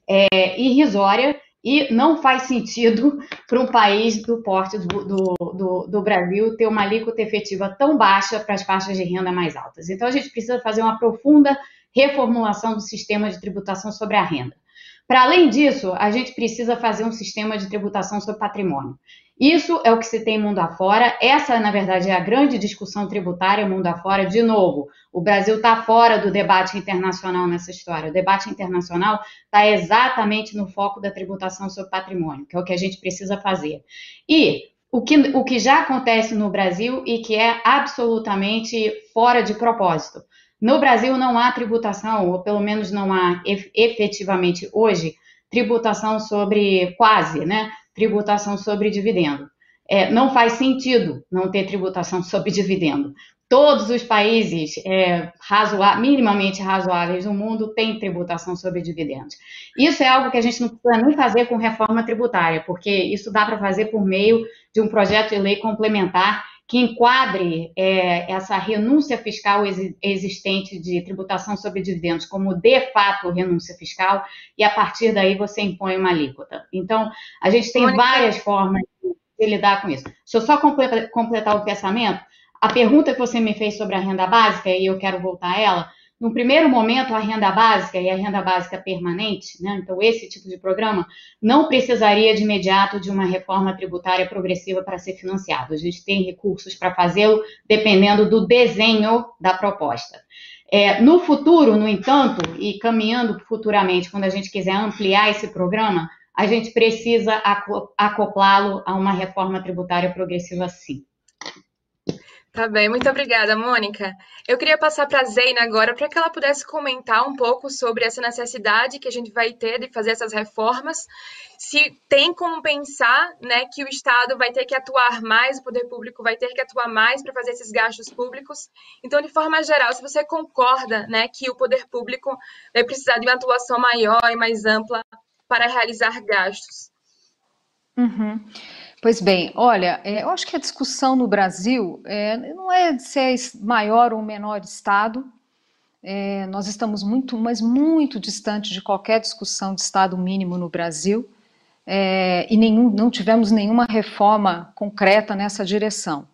é, irrisória e não faz sentido [LAUGHS] para um país do porte do, do, do, do, Brasil ter uma alíquota efetiva tão baixa para as faixas de renda mais altas. Então, a gente precisa fazer uma profunda reformulação do sistema de tributação sobre a renda. Para além disso, a gente precisa fazer um sistema de tributação sobre patrimônio. Isso é o que se tem mundo afora. Essa, na verdade, é a grande discussão tributária mundo afora. De novo, o Brasil está fora do debate internacional nessa história. O debate internacional está exatamente no foco da tributação sobre patrimônio, que é o que a gente precisa fazer. E o que, o que já acontece no Brasil e que é absolutamente fora de propósito. No Brasil não há tributação, ou pelo menos não há efetivamente hoje, tributação sobre quase, né? Tributação sobre dividendo. É, não faz sentido não ter tributação [LAUGHS] sobre dividendo. Todos os países é, minimamente razoáveis do mundo têm tributação sobre dividendos. Isso é algo que a gente não precisa nem fazer com reforma tributária, porque isso dá para fazer por meio de um projeto de lei complementar que enquadre é, essa renúncia fiscal existente de tributação sobre dividendos como de fato renúncia fiscal, e a partir daí você impõe uma alíquota. Então, a gente tem Mônica... várias formas de lidar com isso. Deixa eu só completar o pensamento. A pergunta que você me fez sobre a renda básica, e eu quero voltar a ela, no primeiro momento, a renda básica e a renda básica permanente, né, então esse tipo de programa, não precisaria de imediato de uma reforma tributária progressiva para ser financiado. A gente tem recursos para fazê-lo dependendo do desenho da proposta. É, no futuro, no entanto, e caminhando futuramente, quando a gente quiser ampliar esse programa, a gente precisa acoplá-lo a uma reforma tributária progressiva, sim. Tá bem, muito obrigada, Mônica. Eu queria passar para a Zeina agora para que ela pudesse comentar um pouco sobre essa necessidade que a gente vai ter de fazer essas reformas, se tem como pensar né, que o Estado vai ter que atuar mais, o poder público vai ter que atuar mais para fazer esses gastos públicos. Então, de forma geral, se você concorda né, que o poder público vai precisar de uma atuação maior e mais ampla para realizar gastos. Uhum. Pois bem, olha, é, eu acho que a discussão no Brasil é, não é se é maior ou menor Estado. É, nós estamos muito, mas muito distante de qualquer discussão de Estado mínimo no Brasil é, e nenhum, não tivemos nenhuma reforma concreta nessa direção.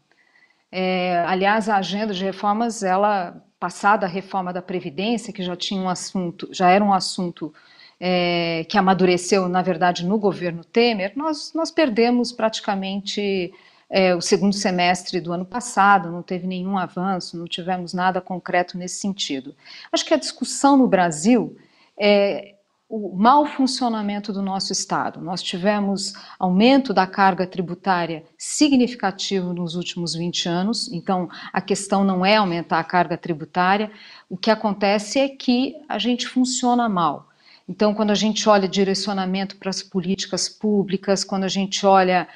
É, aliás, a agenda de reformas, ela passada a reforma da Previdência, que já tinha um assunto, já era um assunto é, que amadureceu, na verdade, no governo Temer, nós, nós perdemos praticamente é, o segundo semestre do ano passado, não teve nenhum avanço, não tivemos nada concreto nesse sentido. Acho que a discussão no Brasil é o mau funcionamento do nosso Estado. Nós tivemos aumento da carga tributária significativo nos últimos 20 anos, então a questão não é aumentar a carga tributária, o que acontece é que a gente funciona mal. Então, quando a gente olha direcionamento para as políticas públicas, quando a gente olha,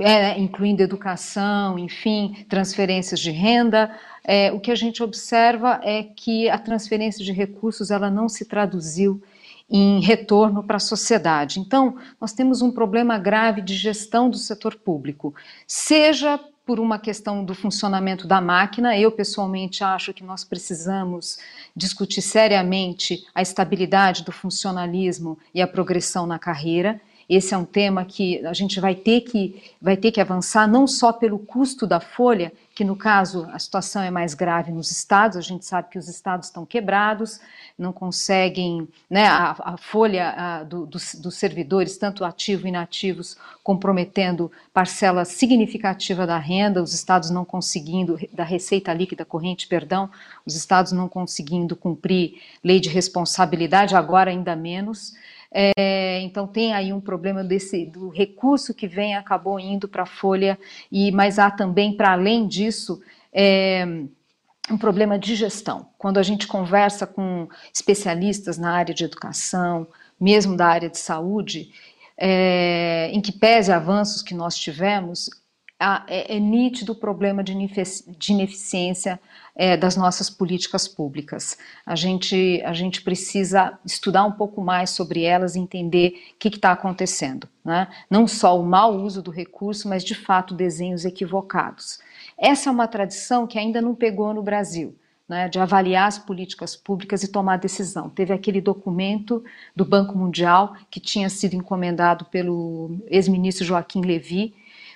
é, incluindo educação, enfim, transferências de renda, é, o que a gente observa é que a transferência de recursos ela não se traduziu em retorno para a sociedade. Então, nós temos um problema grave de gestão do setor público, seja por uma questão do funcionamento da máquina. Eu, pessoalmente, acho que nós precisamos discutir seriamente a estabilidade do funcionalismo e a progressão na carreira. Esse é um tema que a gente vai ter que, vai ter que avançar, não só pelo custo da folha, que no caso a situação é mais grave nos estados, a gente sabe que os estados estão quebrados, não conseguem, né, a, a folha a, do, dos, dos, servidores, tanto ativos e inativos, comprometendo parcela significativa da renda, os estados não conseguindo, da receita líquida corrente, perdão, os estados não conseguindo cumprir lei de responsabilidade, agora ainda menos. É, então tem aí um problema desse do recurso que vem acabou indo para a folha e mas há também para além disso é, um problema de gestão. Quando a gente conversa com especialistas na área de educação, mesmo da área de saúde, é, em que pese avanços que nós tivemos, é, é, nítido o problema de ineficiência é, das nossas políticas públicas. A gente, a gente precisa estudar um pouco mais sobre elas e entender o que está acontecendo. Né? Não só o mau uso do recurso, mas de fato desenhos equivocados. Essa é uma tradição que ainda não pegou no Brasil. Né, de avaliar as políticas públicas e tomar decisão. Teve aquele documento do Banco Mundial que tinha sido encomendado pelo ex-ministro Joaquim Levy,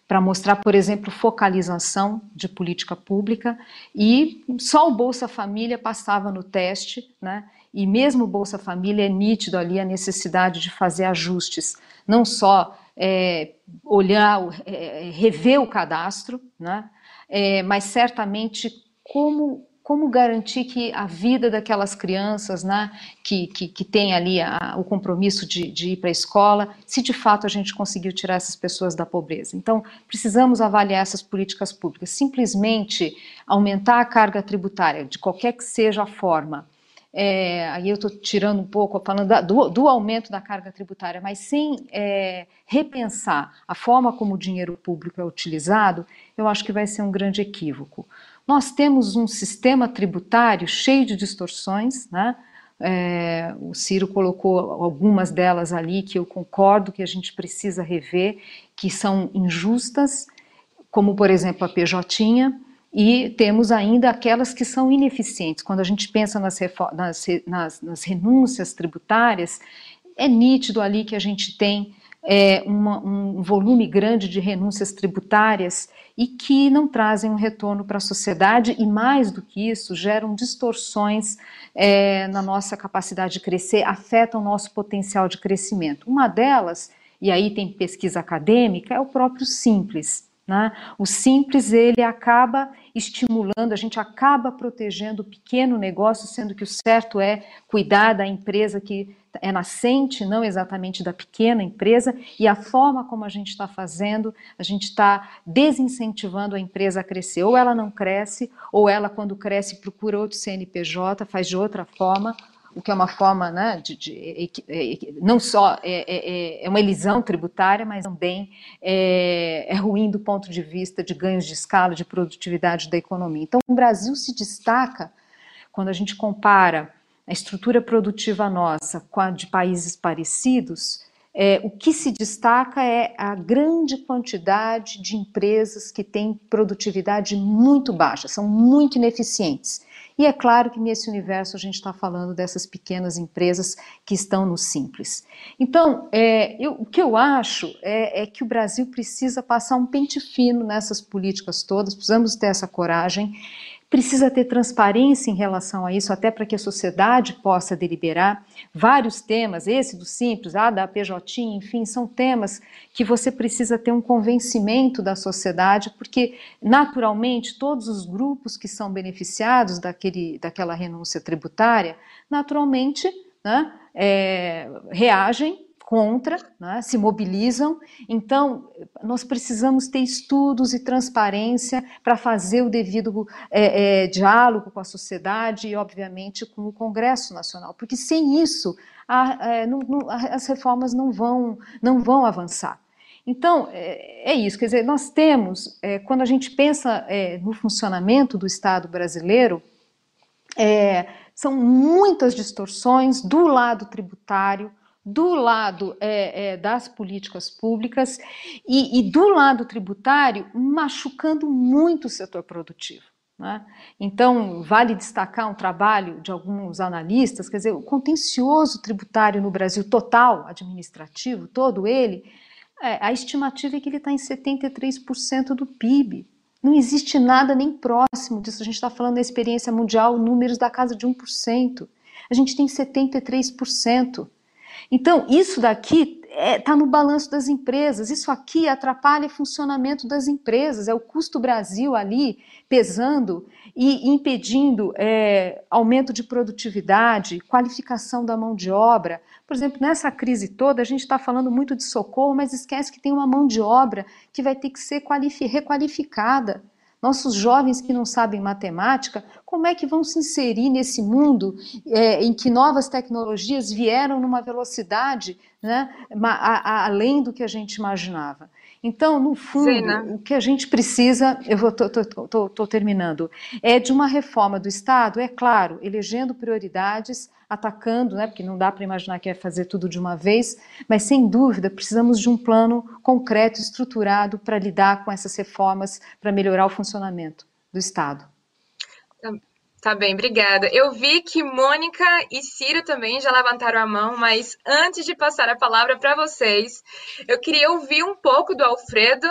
para mostrar, por exemplo, focalização de política pública e só o Bolsa Família passava no teste, né? E mesmo o Bolsa Família é nítido ali a necessidade de fazer ajustes, não só é, olhar, é, rever o cadastro, né? É, mas certamente como como garantir que a vida daquelas crianças, né, que, que, que tem ali a, o compromisso de, de ir para a escola, se de fato a gente conseguiu tirar essas pessoas da pobreza. Então, precisamos avaliar essas políticas públicas. Simplesmente aumentar a carga tributária, de qualquer que seja a forma, é, aí eu estou tirando um pouco, falando da, do, do, aumento da carga tributária, mas sem é, repensar a forma como o dinheiro público é utilizado, eu acho que vai ser um grande equívoco. Nós temos um sistema tributário cheio de distorções, né? É, o Ciro colocou algumas delas ali que eu concordo que a gente precisa rever, que são injustas, como por exemplo a PJ, e temos ainda aquelas que são ineficientes. Quando a gente pensa nas, nas, nas, nas renúncias tributárias, é nítido ali que a gente tem é, uma, um volume grande de renúncias tributárias e que não trazem um retorno para a sociedade e, mais do que isso, geram distorções é, na nossa capacidade de crescer, afetam o nosso potencial de crescimento. Uma delas, e aí tem pesquisa acadêmica, é o próprio Simples. Né? O Simples ele acaba estimulando, a gente acaba protegendo o pequeno negócio, sendo que o certo é cuidar da empresa que é nascente, não exatamente da pequena empresa, e a forma como a gente está fazendo, a gente está desincentivando a empresa a crescer. Ou ela não cresce, ou ela, quando cresce, procura outro CNPJ, faz de outra forma, o que é uma forma, né, de, de, de não só é, é, é, uma elisão tributária, mas também é, é ruim do ponto de vista de ganhos de escala, de produtividade da economia. Então, o Brasil se destaca quando a gente compara a estrutura produtiva nossa com a de países parecidos, é, o que se destaca é a grande quantidade de empresas que têm produtividade muito baixa, são muito ineficientes. E é claro que nesse universo a gente está falando dessas pequenas empresas que estão no simples. Então, é, eu, o que eu acho é, é, que o Brasil precisa passar um pente fino nessas políticas todas, precisamos ter essa coragem Precisa ter transparência em relação a isso, até para que a sociedade possa deliberar. Vários temas, esse do Simples, a da PJ, enfim, são temas que você precisa ter um convencimento da sociedade, porque, naturalmente, todos os grupos que são beneficiados daquele, daquela renúncia tributária, naturalmente, né, é, reagem contra, né, se mobilizam. Então, nós precisamos ter estudos e transparência para fazer o devido é, é, diálogo com a sociedade e, obviamente, com o Congresso Nacional, porque sem isso a, é, não, não, as reformas não vão, não vão avançar. Então, é, é isso, quer dizer, nós temos, é, quando a gente pensa é, no funcionamento do Estado brasileiro, são muitas distorções do lado tributário, do lado é, é, das políticas públicas e, e, do lado tributário, machucando muito o setor produtivo. Né? Então, vale destacar um trabalho de alguns analistas, quer dizer, o contencioso tributário no Brasil total, administrativo, todo ele, é, a estimativa é que ele está em 73% do PIB. Não existe nada nem próximo disso. A gente está falando da experiência mundial, números da casa de 1%. A gente tem 73%. Então, isso daqui está é, tá no balanço das empresas, isso aqui atrapalha o funcionamento das empresas, é o custo Brasil ali pesando e impedindo é, aumento de produtividade, qualificação da mão de obra. Por exemplo, nessa crise toda, a gente está falando muito de socorro, mas esquece que tem uma mão de obra que vai ter que ser requalificada. Nossos jovens que não sabem matemática, como é que vão se inserir nesse mundo é, em que novas tecnologias vieram numa velocidade né, a, a, além do que a gente imaginava? Então, no fundo, Zena. o que a gente precisa, eu estou terminando, é de uma reforma do Estado, é claro, elegendo prioridades, atacando, né, porque não dá para imaginar que é fazer tudo de uma vez, mas sem dúvida precisamos de um plano concreto, estruturado para lidar com essas reformas, para melhorar o funcionamento do Estado. Tá, bem, obrigada. Eu vi que Mônica e Ciro também já levantaram a mão, mas antes de passar a palavra para vocês, eu queria ouvir um pouco do Alfredo,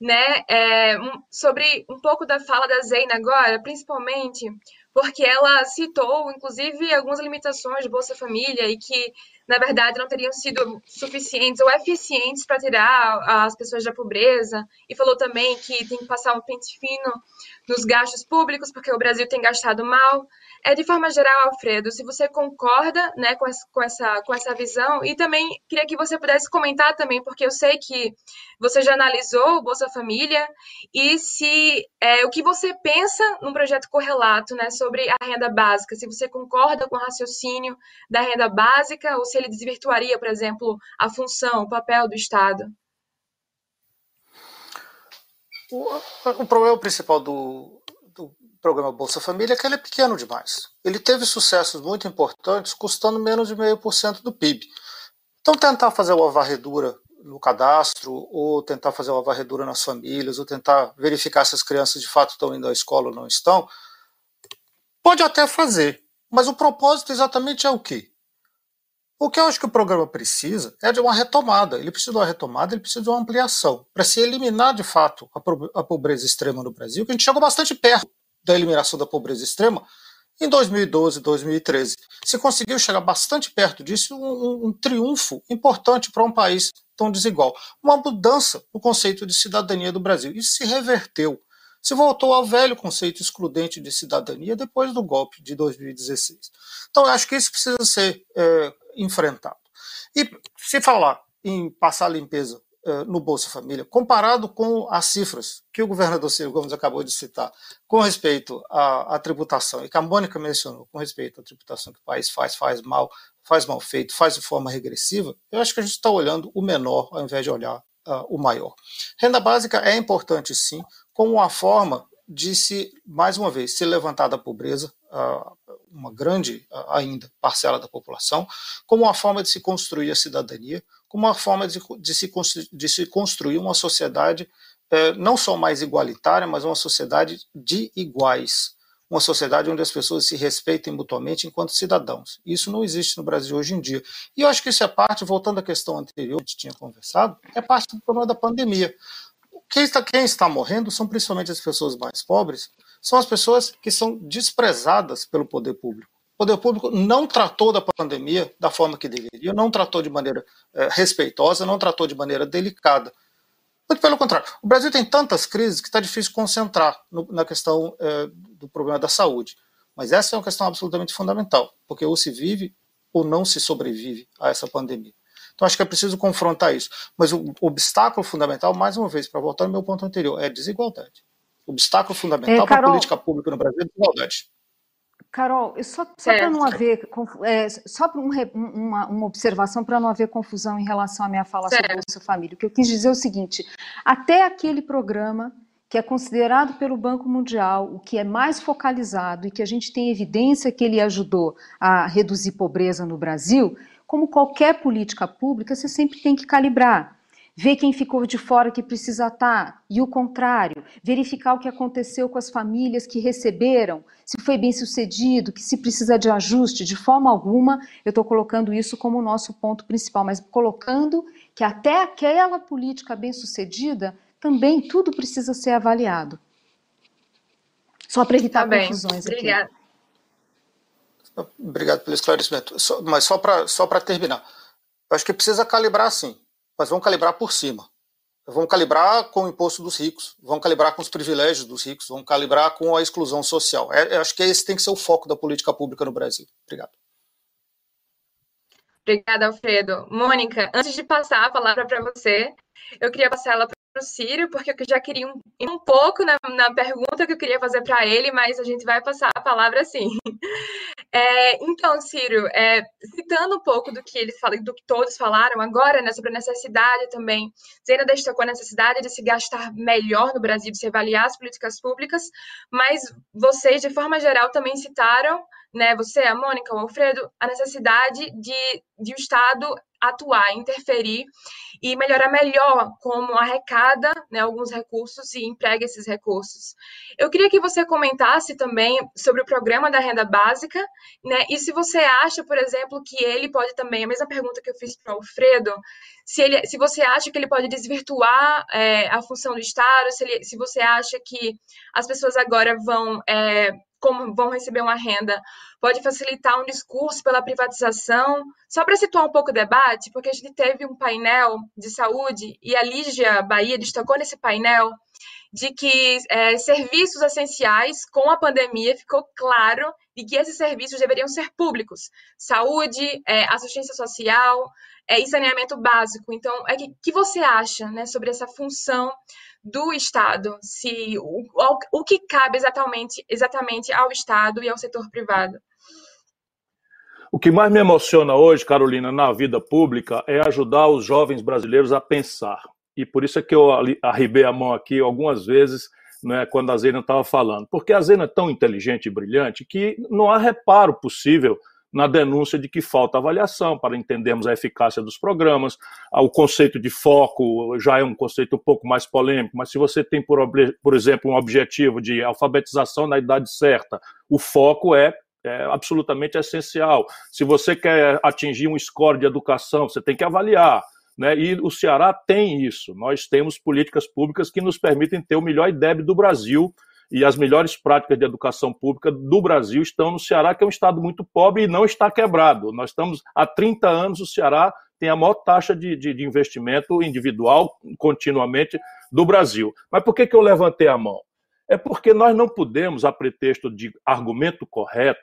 né, é, um, sobre um pouco da fala da Zeina agora, principalmente porque ela citou, inclusive, algumas limitações de Bolsa Família e que, na verdade, não teriam sido suficientes ou eficientes para tirar as pessoas da pobreza. E falou também que tem que passar um pente fino nos gastos públicos, porque o Brasil tem gastado mal. É de forma geral, Alfredo, se você concorda né, com, essa, com, essa, com essa visão, e também queria que você pudesse comentar também, porque eu sei que você já analisou o Bolsa Família, e se é, o que você pensa no projeto correlato né, sobre a renda básica, se você concorda com o raciocínio da renda básica, ou se ele desvirtuaria, por exemplo, a função, o papel do Estado. O, o problema principal do, programa Bolsa Família que ele é pequeno demais. Ele teve sucessos muito importantes, custando menos de meio por cento do PIB. Então, tentar fazer uma varredura no cadastro, ou tentar fazer uma varredura nas famílias, ou tentar verificar se as crianças de fato estão indo à escola ou não estão, pode até fazer. Mas o propósito exatamente é o quê? O que eu acho que o programa precisa é de uma retomada. Ele precisa de uma retomada, ele precisa de uma ampliação, para se eliminar de fato a pobreza extrema no Brasil, que a gente chegou bastante perto da eliminação da pobreza extrema em 2012, 2013. Se conseguiu chegar bastante perto disso, um, um triunfo importante para um país tão desigual. Uma mudança no conceito de cidadania do Brasil. Isso se reverteu. Se voltou ao velho conceito excludente de cidadania depois do golpe de 2016. Então, eu acho que isso precisa ser é, enfrentado. E se falar em passar limpeza eh, no Bolsa Família, comparado com as cifras que o governador Ciro Gomes acabou de citar com respeito à, à, tributação, e que a Mônica mencionou com respeito à tributação que o país faz, faz mal, faz mal feito, faz de forma regressiva, eu acho que a gente está olhando o menor ao invés de olhar uh, o maior. Renda básica é importante sim, como uma forma de se, mais uma vez, se levantar da pobreza, uh, uma grande uh, ainda parcela da população, como uma forma de se construir a cidadania, como uma forma de, de, se, de se construir uma sociedade é, não só mais igualitária, mas uma sociedade de iguais. Uma sociedade onde as pessoas se respeitem mutuamente enquanto cidadãos. Isso não existe no Brasil hoje em dia. E eu acho que isso é parte, voltando à questão anterior que a gente tinha conversado, é parte do problema da pandemia. Quem está, quem está morrendo são principalmente as pessoas mais pobres, são as pessoas que são desprezadas pelo poder público poder público não tratou da pandemia da forma que deveria, não tratou de maneira é, respeitosa, não tratou de maneira delicada. Muito pelo contrário. O Brasil tem tantas crises que está difícil concentrar no, na questão é, do problema da saúde. Mas essa é uma questão absolutamente fundamental, porque ou se vive ou não se sobrevive a essa pandemia. Então acho que é preciso confrontar isso. Mas o obstáculo fundamental, mais uma vez, para voltar ao meu ponto anterior, é a desigualdade. O obstáculo fundamental é, para a política pública no Brasil é a desigualdade. Carol, só, só para não haver é, só um, uma, uma, observação para não haver confusão em relação à minha fala certo. sobre Bolsa Família. O que eu quis dizer é o seguinte: até aquele programa que é considerado pelo Banco Mundial o que é mais focalizado e que a gente tem evidência que ele ajudou a reduzir pobreza no Brasil, como qualquer política pública, você sempre tem que calibrar ver quem ficou de fora que precisa estar, e o contrário, verificar o que aconteceu com as famílias que receberam, se foi bem sucedido, que se precisa de ajuste, de forma alguma, eu estou colocando isso como o nosso ponto principal, mas colocando que até aquela política bem sucedida, também tudo precisa ser avaliado. Só para evitar tá confusões Obrigada. aqui. Obrigado pelo esclarecimento. mas só para só terminar, eu acho que precisa calibrar sim mas vão calibrar por cima. Vão calibrar com o imposto dos ricos, vão calibrar com os privilégios dos ricos, vão calibrar com a exclusão social. É, acho que esse tem que ser o foco da política pública no Brasil. Obrigado. Obrigada, Alfredo. Mônica, antes de passar a palavra para você, eu queria passar ela para o Círio, porque eu já queria um, um pouco na, na, pergunta que eu queria fazer para ele, mas a gente vai passar a palavra assim. [LAUGHS] É, então, Círio, é, citando um pouco do que eles falam, do que todos falaram agora, né, sobre a necessidade também, Zena destacou a necessidade de se gastar melhor no Brasil, de se avaliar as políticas públicas, mas vocês, de forma geral, também citaram né, você, a Mônica, o Alfredo, a necessidade de, de o Estado atuar, interferir e melhorar melhor como arrecada né, alguns recursos e emprega esses recursos. Eu queria que você comentasse também sobre o programa da renda básica, né, e se você acha, por exemplo, que ele pode também, a mesma pergunta que eu fiz para o Alfredo, se, ele, se você acha que ele pode desvirtuar é, a função do Estado, se, ele, se você acha que as pessoas agora vão é, como vão receber uma renda, pode facilitar um discurso pela privatização. Só para situar um pouco o debate, porque a gente teve um painel de saúde e a Lígia Bahia destacou nesse painel de que é, serviços essenciais com a pandemia ficou claro e que esses serviços deveriam ser públicos, saúde, é, assistência social é, e saneamento básico. Então, é que, que você acha né, sobre essa função do Estado, se o, o que cabe exatamente, exatamente ao Estado e ao setor privado. O que mais me emociona hoje, Carolina, na vida pública é ajudar os jovens brasileiros a pensar. E por isso é que eu arribei a mão aqui algumas vezes, né, quando a Zena estava falando. Porque a Zena é tão inteligente e brilhante que não há reparo possível na denúncia de que falta avaliação para entendermos a eficácia dos programas. Ah, o conceito de foco já é um conceito um pouco mais polêmico, mas se você tem, por, por exemplo, um objetivo de alfabetização na idade certa, o foco é é absolutamente essencial. Se você quer atingir um score de educação, você tem que avaliar. Né? E o Ceará tem isso. Nós temos políticas públicas que nos permitem ter o melhor IDEB do Brasil e as melhores práticas de educação pública do Brasil estão no Ceará, que é um estado muito pobre e não está quebrado. Nós estamos há 30 anos, o Ceará tem a maior taxa de, de, de investimento individual continuamente do Brasil. Mas por que, que eu levantei a mão? É porque nós não podemos, a pretexto de argumento correto,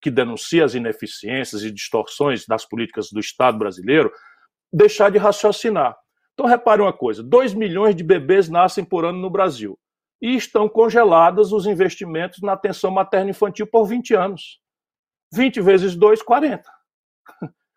que denuncia as ineficiências e distorções das políticas do Estado brasileiro, deixar de raciocinar. Então, repare uma coisa: 2 milhões de bebês nascem por ano no Brasil e estão congelados os investimentos na atenção materno-infantil por 20 anos. 20 vezes 2, 40.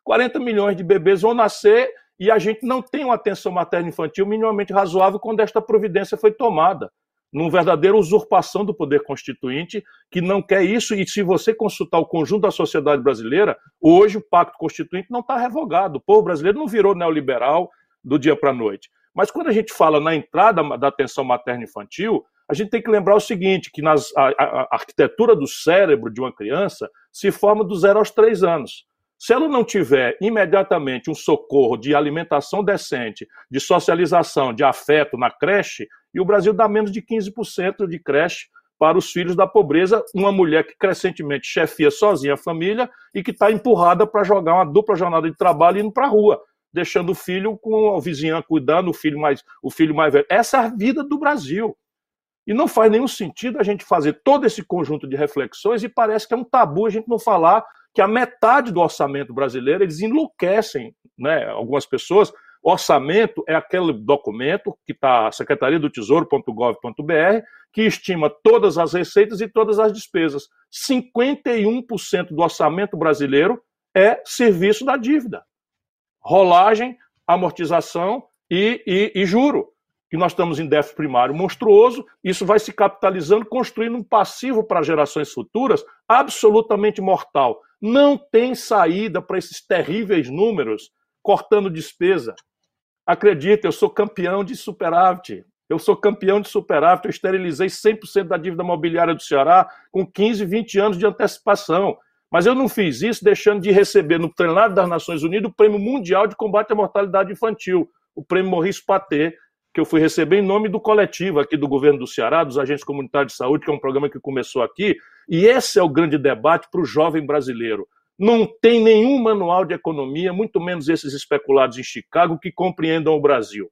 40 milhões de bebês vão nascer e a gente não tem uma atenção materno-infantil minimamente razoável quando esta providência foi tomada. Numa verdadeira usurpação do poder constituinte, que não quer isso, e se você consultar o conjunto da sociedade brasileira, hoje o pacto constituinte não está revogado. O povo brasileiro não virou neoliberal do dia para a noite. Mas quando a gente fala na entrada da atenção materno-infantil, a gente tem que lembrar o seguinte, que nas, a, a, arquitetura do cérebro de uma criança se forma do zero aos três anos. Se ela não tiver imediatamente um socorro de alimentação decente, de socialização, de afeto na creche, e o Brasil dá menos de 15% de creche para os filhos da pobreza, uma mulher que crescentemente chefia sozinha a família e que está empurrada para jogar uma dupla jornada de trabalho indo para a rua deixando o filho com a vizinha cuidando, o filho mais, o filho mais velho. Essa é a vida do Brasil. E não faz nenhum sentido a gente fazer todo esse conjunto de reflexões e parece que é um tabu a gente não falar que a metade do orçamento brasileiro eles enlouquecem, né? Algumas pessoas. Orçamento é aquele documento que está secretaria do tesouro.gov.br que estima todas as receitas e todas as despesas. 51% do orçamento brasileiro é serviço da dívida rolagem, amortização e, e, e juro. Que nós estamos em déficit primário monstruoso, isso vai se capitalizando, construindo um passivo para gerações futuras absolutamente mortal. Não tem saída para esses terríveis números cortando despesa. Acredita, eu sou campeão de superávit. Eu sou campeão de superávit. Eu esterilizei 100% da dívida mobiliária do Ceará com 15, 20 anos de antecipação. Mas eu não fiz isso deixando de receber no plenário das Nações Unidas o Prêmio Mundial de Combate à Mortalidade Infantil, o Prêmio Maurice Paté, que eu fui receber em nome do coletivo aqui do governo do Ceará, dos agentes comunitários de saúde, que é um programa que começou aqui. E esse é o grande debate para o jovem brasileiro. Não tem nenhum manual de economia, muito menos esses especulados em Chicago, que compreendam o Brasil.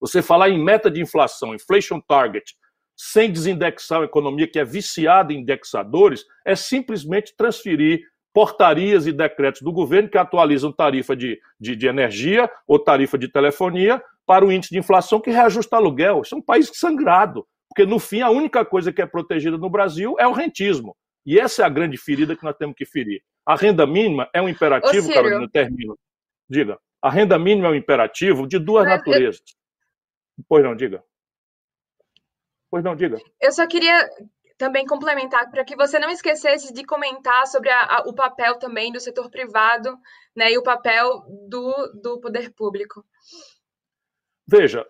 Você falar em meta de inflação, inflation target, sem desindexar a economia que é viciada em indexadores, é simplesmente transferir portarias e decretos do governo que atualizam tarifa de, de, de energia ou tarifa de telefonia para o índice de inflação que reajusta aluguel. Isso é um país sangrado, porque no fim a única coisa que é protegida no Brasil é o rentismo. E essa é a grande ferida que nós temos que ferir. A renda mínima é um imperativo, Ô, Carolina, termino. Diga. A renda mínima é um imperativo de duas Mas naturezas. Eu... Pois não, diga. Pois não, diga. Eu só queria também complementar para que você não esquecesse de comentar sobre a, a, o papel também do setor privado né, e o papel do, do poder público. Veja,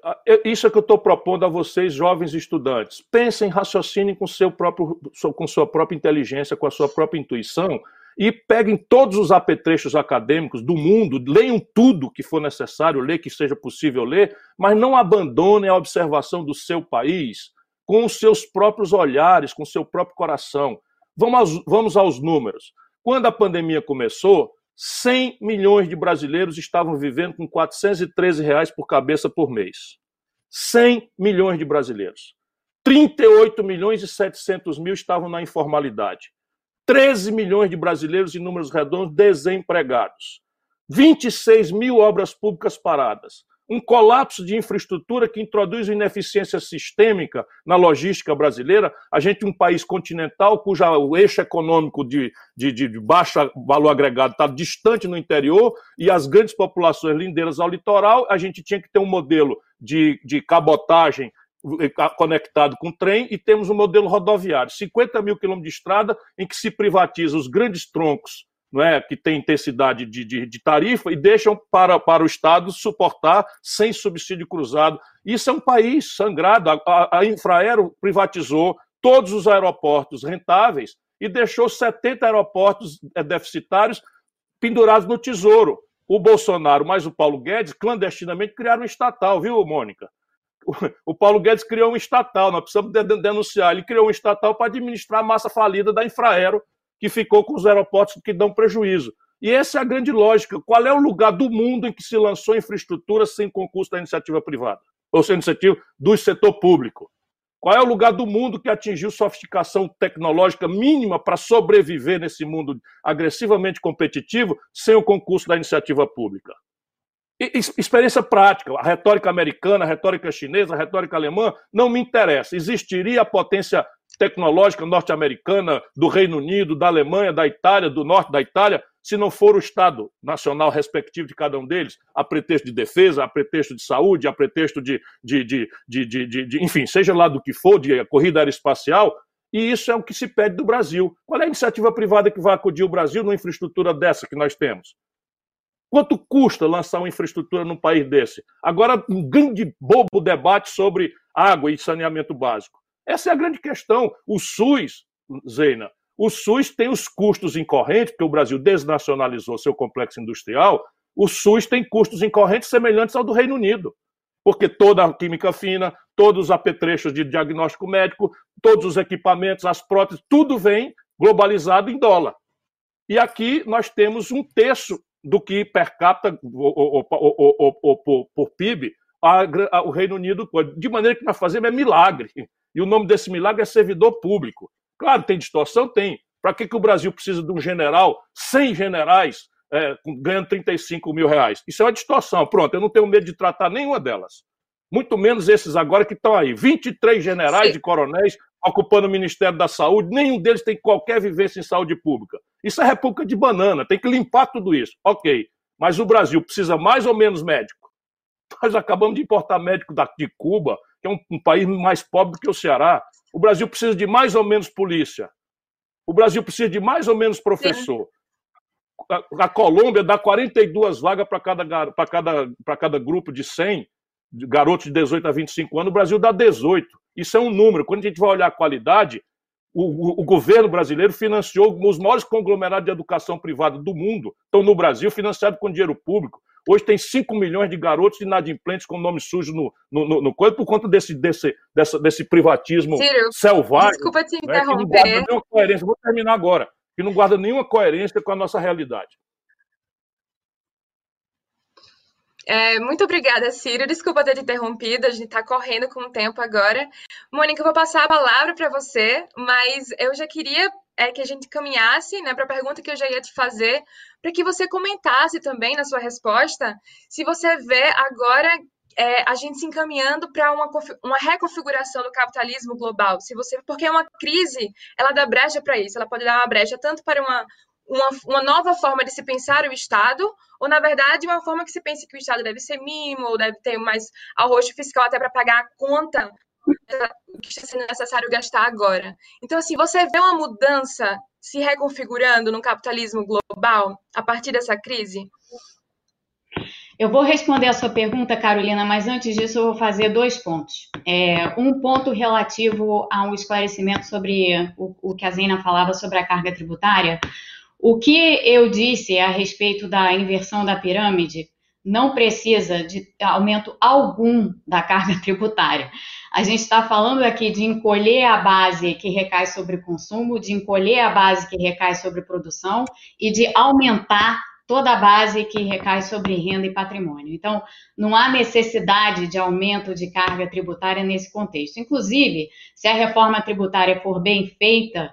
isso é que eu estou propondo a vocês, jovens estudantes. Pensem, raciocinem com, seu próprio, com sua própria inteligência, com a sua própria intuição, e peguem todos os apetrechos acadêmicos do mundo, leiam tudo que for necessário ler, que seja possível ler, mas não abandonem a observação do seu país, com os seus próprios olhares, com o seu próprio coração. Vamos aos, vamos aos números. Quando a pandemia começou, 100 milhões de brasileiros estavam vivendo com 413 reais por cabeça por mês. 100 milhões de brasileiros. 38 milhões e 700 mil estavam na informalidade. 13 milhões de brasileiros, em números redondos, desempregados. 26 mil obras públicas paradas um colapso de infraestrutura que introduz ineficiência sistêmica na logística brasileira. A gente, um país continental, cujo eixo econômico de, de, de baixo valor agregado está distante no interior e as grandes populações lindeiras ao litoral, a gente tinha que ter um modelo de, de cabotagem eh, conectado com trem e temos um modelo rodoviário. 50 mil quilômetros de estrada em que se privatiza os grandes troncos é, que tem intensidade de, de, de, tarifa e deixam para, para o Estado suportar sem subsídio cruzado. Isso é um país sangrado. A, a, a Infraero privatizou todos os aeroportos rentáveis e deixou 70 aeroportos eh, deficitários pendurados no tesouro. O Bolsonaro mais o Paulo Guedes clandestinamente criaram um estatal, viu, Mônica? O Paulo Guedes criou um estatal, nós precisamos denunciar. Ele criou um estatal para administrar a massa falida da Infraero, que ficou com os aeroportos que dão prejuízo. E essa é a grande lógica. Qual é o lugar do mundo em que se lançou infraestrutura sem concurso da iniciativa privada? Ou sem iniciativa do setor público? Qual é o lugar do mundo que atingiu sofisticação tecnológica mínima para sobreviver nesse mundo agressivamente competitivo sem o concurso da iniciativa pública? experiência prática, a retórica americana, a retórica chinesa, a retórica alemã, não me interessa. Existiria a potência tecnológica norte-americana, do Reino Unido, da Alemanha, da Itália, do norte da Itália, se não for o Estado nacional respectivo de cada um deles, a pretexto de defesa, a pretexto de saúde, a pretexto de, de, de, de, de, enfim, seja lá do que for, de corrida aeroespacial, e isso é o que se pede do Brasil. Qual é a iniciativa privada que vai acudir o Brasil numa infraestrutura dessa que nós temos? Quanto custa lançar uma infraestrutura num país desse? Agora, um grande bobo debate sobre água e saneamento básico. Essa é a grande questão. O SUS, Zeina, o SUS tem os custos incorrentes, porque o Brasil desnacionalizou seu complexo industrial, o SUS tem custos incorrentes semelhantes ao do Reino Unido. Porque toda a química fina, todos os apetrechos de diagnóstico médico, todos os equipamentos, as próteses, tudo vem globalizado em dólar. E aqui nós temos um terço do que per capita ou, ou, por PIB a, a, o Reino Unido. De maneira que nós fazemos é milagre. E o nome desse milagre é servidor público. Claro, tem distorção? Tem. Para que, que o Brasil precisa de um general, 100 generais, é, ganhando 35 mil reais? Isso é uma distorção. Pronto, eu não tenho medo de tratar nenhuma delas. Muito menos esses agora que estão aí. 23 generais Sim. e coronéis ocupando o Ministério da Saúde, nenhum deles tem qualquer vivência em saúde pública. Isso é república de banana, tem que limpar tudo isso. Ok. Mas o Brasil precisa mais ou menos médico? [LAUGHS] Nós acabamos de importar médico de Cuba, que é um, um país mais pobre do que o Ceará. O Brasil precisa de mais ou menos polícia. O Brasil precisa de mais ou menos professor. A, a Colômbia dá 42 vagas para cada, cada, cada grupo de 100 de garotos de 18 a 25 anos. O Brasil dá 18. Isso é um número. Quando a gente vai olhar a qualidade, o, o, o, governo brasileiro financiou os maiores conglomerados de educação privada do mundo, estão no Brasil, financiado com dinheiro público. Hoje tem 5 milhões de garotos inadimplentes com nome sujo no, no, no, no corpo por conta desse, desse, desse, desse privatismo Ciro, selvagem. Desculpa te interromper. Né, não coerência. Vou terminar agora. Que não guarda nenhuma coerência com a nossa realidade. É, muito obrigada, Ciro. Desculpa ter te interrompido, a gente está correndo com o tempo agora. Mônica, eu vou passar a palavra para você, mas eu já queria é, que a gente caminhasse né, para a pergunta que eu já ia te fazer, para que você comentasse também na sua resposta se você vê agora é, a gente se encaminhando para uma, uma reconfiguração do capitalismo global. Se você, porque uma crise, ela dá brecha para isso. Ela pode dar uma brecha tanto para uma, uma, uma, nova forma de se pensar o Estado, ou, na verdade, uma forma que se pense que o Estado deve ser mínimo, ou deve ter mais arrojo fiscal até para pagar a conta que está sendo necessário gastar agora. Então, assim, você vê uma mudança se reconfigurando no capitalismo global a partir dessa crise? Eu vou responder a sua pergunta, Carolina, mas antes disso eu vou fazer dois pontos. É, um ponto relativo ao esclarecimento sobre o, o que a Zena falava sobre a carga tributária. O que eu disse a respeito da inversão da pirâmide não precisa de aumento algum da carga [LAUGHS] tributária. A gente está falando aqui de encolher a base que recai sobre consumo, de encolher a base que recai sobre produção e de aumentar toda a base que recai sobre renda e patrimônio. Então, não há necessidade de aumento de carga tributária nesse contexto. Inclusive, se a reforma tributária for bem feita,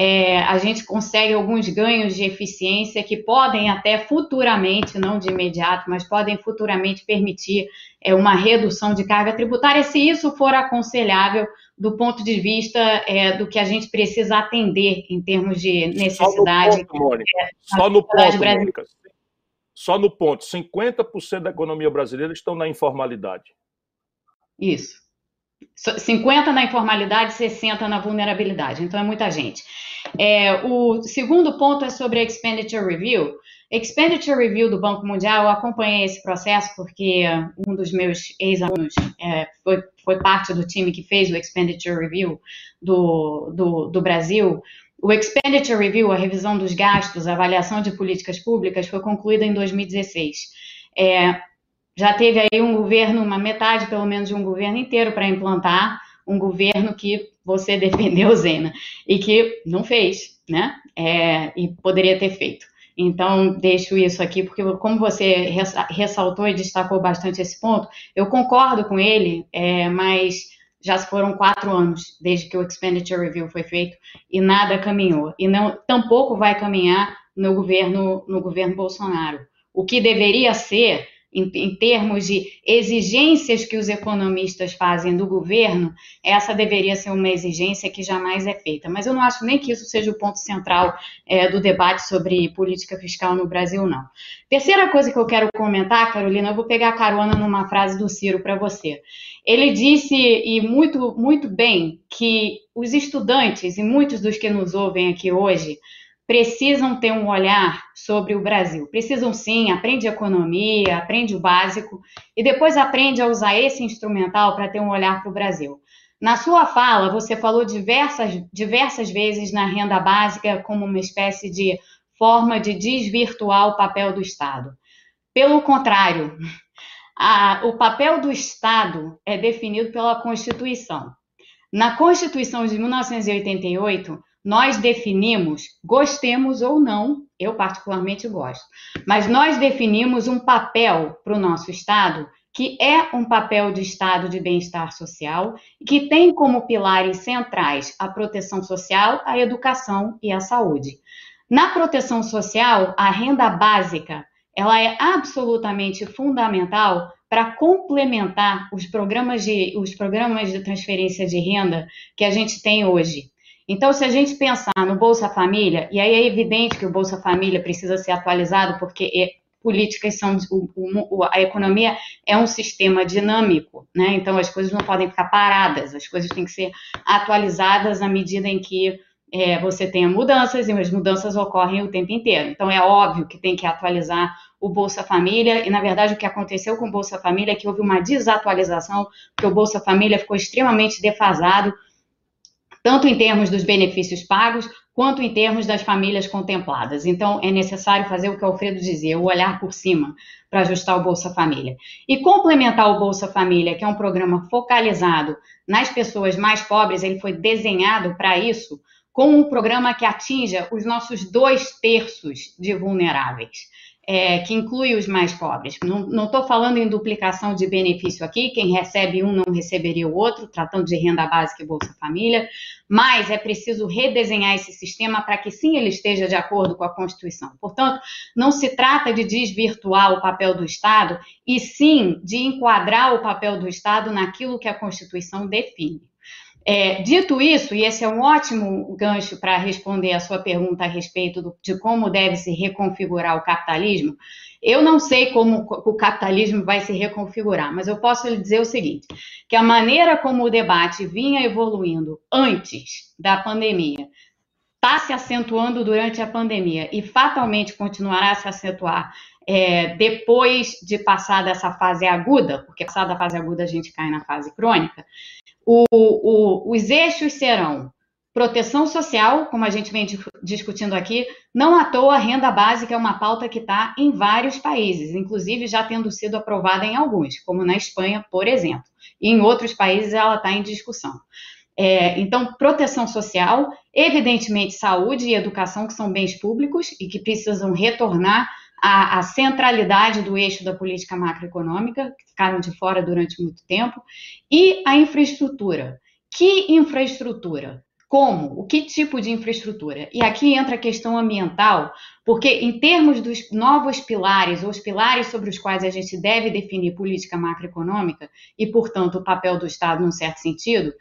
é, a gente consegue alguns ganhos de eficiência que podem até futuramente, não de imediato, mas podem futuramente permitir é, uma redução de carga tributária, se isso for aconselhável do ponto de vista é, do que a gente precisa atender em termos de necessidade. Só no ponto, Mônica. É, Só no ponto, Mônica. Só no ponto. 50% da economia brasileira estão na informalidade. Isso. 50 na informalidade, 60 na vulnerabilidade. Então é muita gente. É, o segundo ponto é sobre a Expenditure Review. Expenditure Review do Banco Mundial, eu acompanhei esse processo porque um dos meus ex-alunos é, foi, foi parte do time que fez o Expenditure Review do, do, do Brasil. O Expenditure Review, a revisão dos gastos, a avaliação de políticas públicas, foi concluída em 2016. É, já teve aí um governo, uma metade pelo menos de um governo inteiro para implantar um governo que você [LAUGHS] defendeu, Zena, e que não fez, né? É, e poderia ter feito. Então, deixo isso aqui, porque como você ressaltou e destacou bastante esse ponto, eu concordo com ele, é, mas já se foram quatro anos desde que o Expenditure Review foi feito e nada caminhou. E não, tampouco vai caminhar no governo, no governo Bolsonaro. O que deveria ser em, em, termos de exigências que os economistas fazem do governo, essa deveria ser uma exigência que jamais é feita. Mas eu não acho nem que isso seja o ponto central é, do debate sobre política fiscal no Brasil, não. Terceira coisa que eu quero comentar, Carolina, eu vou pegar carona numa frase do Ciro para você. Ele disse, e muito, muito bem, que os estudantes, e muitos dos que nos ouvem aqui hoje, precisam ter um olhar sobre o Brasil. Precisam sim, aprende economia, aprende o básico e depois aprende a usar esse instrumental para ter um olhar para o Brasil. Na sua fala, você falou diversas, diversas vezes na renda básica como uma espécie de forma de desvirtuar o papel do Estado. Pelo contrário, [LAUGHS] a, o papel do Estado é definido pela Constituição. Na Constituição de 1988, nós definimos, gostemos ou não, eu particularmente gosto, mas nós definimos um papel para o nosso Estado que é um papel de Estado de bem-estar social, que tem como pilares centrais a proteção social, a educação e a saúde. Na proteção social, a renda básica ela é absolutamente fundamental para complementar os programas, de, os programas de transferência de renda que a gente tem hoje. Então, se a gente pensar no Bolsa Família, e aí é evidente que o Bolsa Família precisa ser atualizado, porque é, políticas são. O, o, a economia é um sistema dinâmico, né? Então, as coisas não podem ficar paradas, as coisas têm que ser atualizadas à medida em que é, você tenha mudanças, e as mudanças ocorrem o tempo inteiro. Então, é óbvio que tem que atualizar o Bolsa Família, e na verdade o que aconteceu com o Bolsa Família é que houve uma desatualização, porque o Bolsa Família ficou extremamente defasado tanto em termos dos benefícios pagos, quanto em termos das famílias contempladas. Então, é necessário fazer o que o Alfredo dizia, o olhar por cima, para ajustar o Bolsa Família. E complementar o Bolsa Família, que é um programa focalizado nas pessoas mais pobres, ele foi desenhado para isso, com um programa que atinja os nossos dois terços de vulneráveis. É, que inclui os mais pobres. Não estou falando em duplicação de benefício aqui, quem recebe um não receberia o outro, tratando de renda básica e Bolsa Família, mas é preciso redesenhar esse sistema para que sim ele esteja de acordo com a Constituição. Portanto, não se trata de desvirtuar o papel do Estado, e sim de enquadrar o papel do Estado naquilo que a Constituição define. É, dito isso, e esse é um ótimo gancho para responder a sua pergunta a respeito do, de como deve se reconfigurar o capitalismo, eu não sei como o capitalismo vai se reconfigurar, mas eu posso lhe dizer o seguinte: que a maneira como o debate vinha evoluindo antes da pandemia está se acentuando durante a pandemia e fatalmente continuará a se acentuar é, depois de passar dessa fase aguda, porque passada a fase aguda a gente cai na fase crônica, o, o, os eixos serão proteção social, como a gente vem discutindo aqui, não à toa a renda básica é uma pauta que está em vários países, inclusive já tendo sido aprovada em alguns, como na Espanha, por exemplo. E em outros países ela está em discussão. É, então, proteção social, evidentemente saúde e educação, que são bens públicos e que precisam retornar à, à centralidade do eixo da política macroeconômica, que ficaram de fora durante muito tempo, e a infraestrutura. Que infraestrutura? Como? O que tipo de infraestrutura? E aqui entra a questão ambiental, porque em termos dos novos pilares, ou os pilares sobre os quais a gente deve definir política macroeconômica e, portanto, o papel do Estado num certo sentido,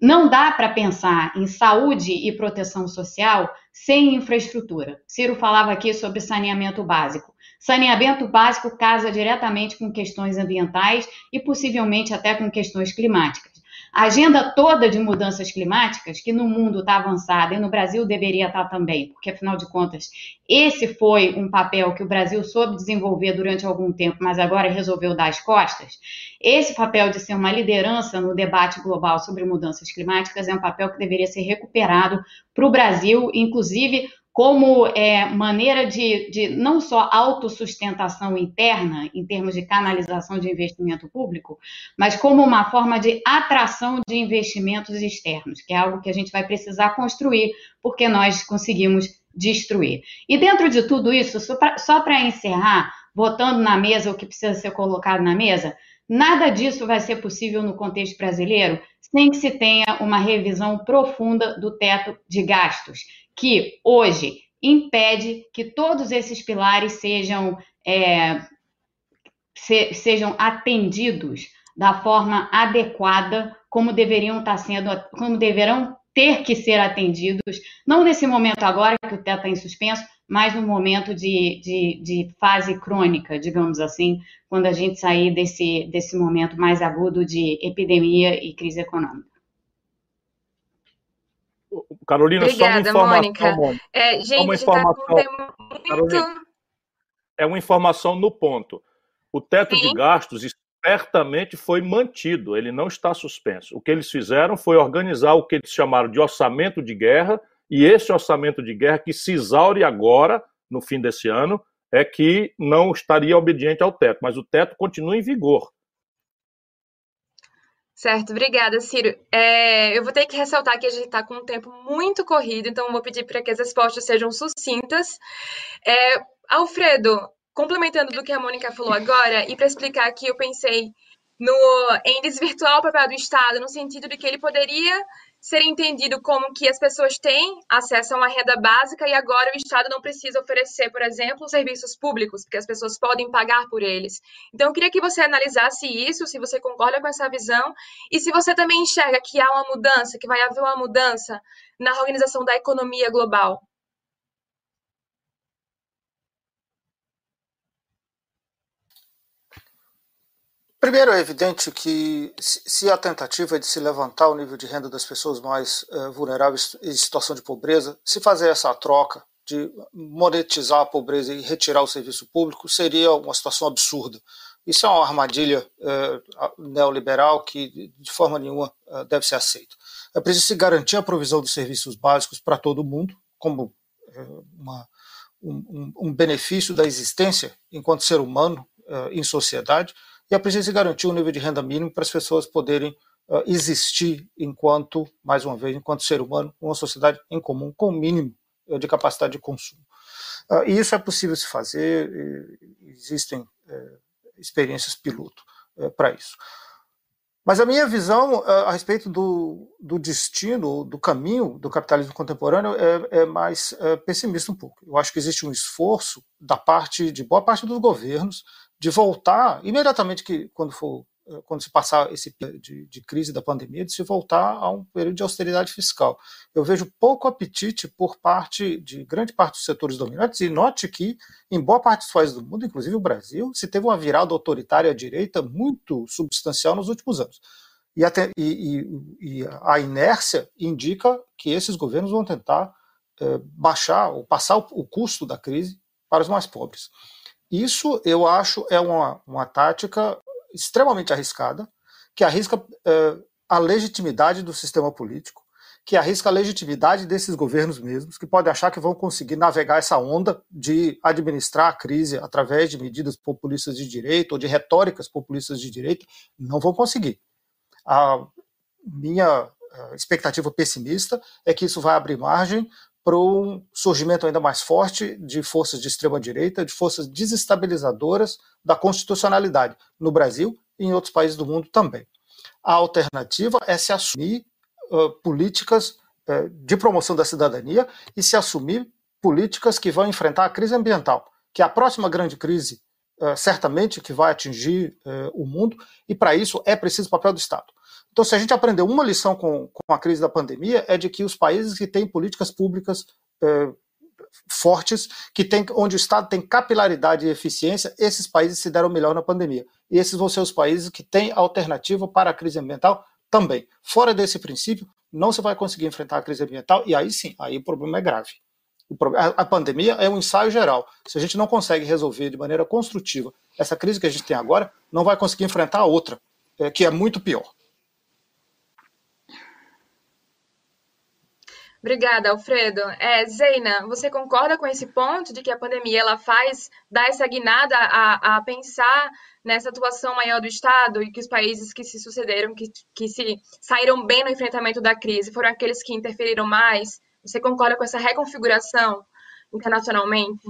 não dá para pensar em saúde e proteção social sem infraestrutura. Ciro falava aqui sobre saneamento básico. Saneamento básico casa diretamente com questões ambientais e possivelmente até com questões climáticas. A agenda toda de mudanças climáticas, que no mundo está avançada e no Brasil deveria estar tá também, porque afinal de contas, esse foi um papel que o Brasil soube desenvolver durante algum tempo, mas agora resolveu dar as costas. Esse papel de ser uma liderança no debate global sobre mudanças climáticas é um papel que deveria ser recuperado para o Brasil, inclusive como é, maneira de, de não só autossustentação interna, em termos de canalização de investimento público, mas como uma forma de atração de investimentos externos, que é algo que a gente vai precisar construir, porque nós conseguimos destruir. E dentro de tudo isso, só para encerrar, botando na mesa o que precisa ser colocado na mesa, nada disso vai ser possível no contexto brasileiro sem que se tenha uma revisão profunda do teto de gastos que hoje impede que todos esses pilares sejam, é, se, sejam atendidos da forma adequada, como deveriam estar sendo, como deverão ter que ser atendidos, não nesse momento agora que o teto está em suspenso, mas no momento de, de, de, fase crônica, digamos assim, quando a gente sair desse, desse momento mais agudo de epidemia e crise econômica. Carolina, Obrigada, só uma informação. Mônica. É, gente, uma informação, tá muito... Carolina, é uma informação no ponto. O teto Sim. de gastos certamente foi mantido, ele não está suspenso. O que eles fizeram foi organizar o que eles chamaram de orçamento de guerra, e esse orçamento de guerra que se exaure agora, no fim desse ano, é que não estaria obediente ao teto, mas o teto continua em vigor. Certo, obrigada, Ciro. É, eu vou ter que ressaltar que a gente está com um tempo muito corrido, então vou pedir para que as respostas sejam sucintas. É, Alfredo, complementando do que a Mônica falou agora, e para explicar aqui, eu pensei no, em desvirtuar o papel do Estado, no sentido de que ele poderia ser entendido como que as pessoas têm acesso a uma renda básica e agora o Estado não precisa oferecer, por exemplo, serviços públicos, porque as pessoas podem pagar por eles. Então, eu queria que você analisasse isso, se você concorda com essa visão, e se você também enxerga que há uma mudança, que vai haver uma mudança na organização da economia global. Primeiro, é evidente que se a tentativa é de se levantar o nível de renda das pessoas mais uh, vulneráveis em situação de pobreza, se fazer essa troca de monetizar a pobreza e retirar o serviço público seria uma situação absurda. Isso é uma armadilha uh, neoliberal que de forma nenhuma uh, deve ser aceita. É preciso se garantir a provisão de serviços básicos para todo mundo, como uma, um, um, benefício da existência enquanto ser humano em sociedade, e é preciso garantir um nível de renda mínimo para as pessoas poderem uh, existir enquanto, mais uma vez, enquanto ser humano, uma sociedade em comum, com o mínimo uh, de capacidade de consumo. Uh, e isso é possível se fazer, existem uh, experiências piloto uh, para isso. Mas a minha visão a respeito do, do, destino, do caminho do capitalismo contemporâneo é, é mais pessimista um pouco. Eu acho que existe um esforço da parte de boa parte dos governos de voltar imediatamente que quando for eh, quando se passar esse de, de, crise da pandemia, de se voltar a um período de austeridade fiscal. Eu vejo pouco apetite por parte de grande parte dos setores dominantes, e note que, em boa parte dos países do mundo, inclusive o Brasil, se teve uma virada autoritária à direita muito substancial nos últimos anos. E, até, e, e, e a inércia indica que esses governos vão tentar é, baixar ou passar o, o custo da crise para os mais pobres. Isso, eu acho, é uma, uma tática extremamente arriscada, que arrisca eh, a legitimidade do sistema político, que arrisca a legitimidade desses governos mesmos, que podem achar que vão conseguir navegar essa onda de administrar a crise através de medidas populistas de direita ou de retóricas populistas de direita, não vão conseguir. A minha eh, expectativa pessimista é que isso vai abrir margem para um surgimento ainda mais forte de forças de extrema-direita, de forças desestabilizadoras da constitucionalidade no Brasil e em outros países do mundo também. A alternativa é se assumir uh, políticas uh, de promoção da cidadania e se assumir políticas que vão enfrentar a crise ambiental, que é a próxima grande crise, uh, certamente, que vai atingir o mundo, e para isso é preciso o papel do Estado. Então, se a gente aprendeu uma lição com, com a crise da pandemia, é de que os países que têm políticas públicas eh, fortes, que tem, onde o Estado tem capilaridade e eficiência, esses países se deram melhor na pandemia. E esses vão ser os países que têm alternativa para a crise ambiental também. Fora desse princípio, não se vai conseguir enfrentar a crise ambiental, e aí sim, aí o problema é grave. A pandemia é um ensaio geral. Se a gente não consegue resolver de maneira construtiva essa crise que a gente tem agora, não vai conseguir enfrentar a outra, eh, que é muito pior. Obrigada, Alfredo. É, Zeina, você concorda com esse ponto de que a pandemia ela faz dar essa guinada a, a pensar nessa atuação maior do Estado e que os países que se sucederam, que, que se saíram bem no enfrentamento da crise, foram aqueles que interferiram mais? Você concorda com essa reconfiguração internacionalmente?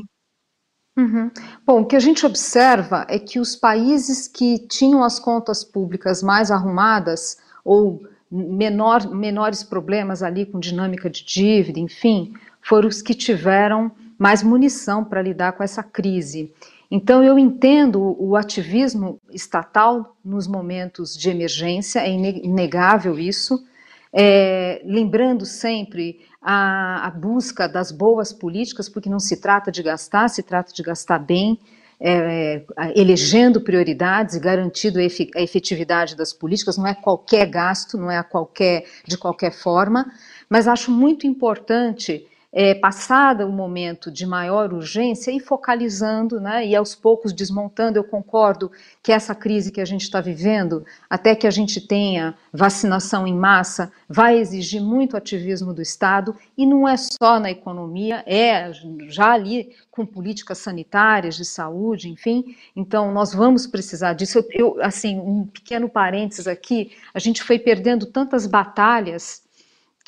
Uhum. Bom, o que a gente observa é que os países que tinham as contas públicas mais arrumadas ou menor, menores problemas ali com dinâmica de dívida, enfim, foram os que tiveram mais munição para lidar com essa crise. Então, eu entendo o ativismo estatal nos momentos de emergência, é inegável isso, é, lembrando sempre a, a busca das boas políticas, porque não se trata de gastar, se trata de gastar bem, é, é, elegendo prioridades e garantindo a efetividade das políticas, não é qualquer gasto, não é qualquer, de qualquer forma, mas acho muito importante é, passada o momento de maior urgência, e focalizando, né, e aos poucos desmontando. Eu concordo que essa crise que a gente está vivendo, até que a gente tenha vacinação em massa, vai exigir muito ativismo do Estado, e não é só na economia, é já ali com políticas sanitárias, de saúde, enfim. Então, nós vamos precisar disso. Eu, eu assim, um pequeno parênteses aqui, a gente foi perdendo tantas batalhas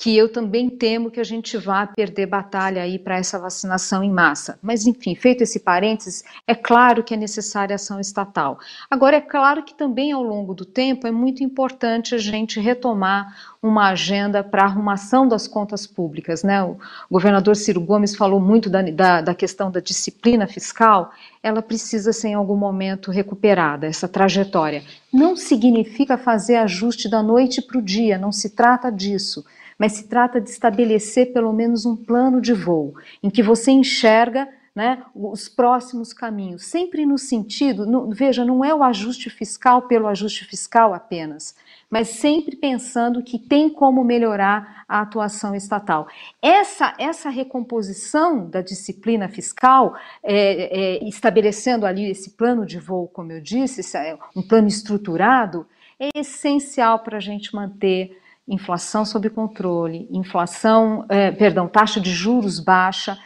que eu também temo que a gente vá perder batalha aí para essa vacinação em massa. Mas, enfim, feito esse parênteses, é claro que é necessária ação estatal. Agora, é claro que também ao longo do tempo é muito importante a gente retomar uma agenda para arrumação das contas públicas. Né? O governador Ciro Gomes falou muito da, da, da questão da disciplina fiscal, ela precisa ser em algum momento recuperada, essa trajetória. Não significa fazer ajuste da noite para o dia, não se trata disso mas se trata de estabelecer pelo menos um plano de voo, em que você enxerga né, os próximos caminhos, sempre no sentido, no, veja, não é o ajuste fiscal pelo ajuste fiscal apenas, mas sempre pensando que tem como melhorar a atuação estatal. Essa, essa recomposição da disciplina fiscal, é, é, estabelecendo ali esse plano de voo, como eu disse, é um plano estruturado, é essencial para a gente manter inflação sob controle, inflação, é, perdão, taxa de juros baixa.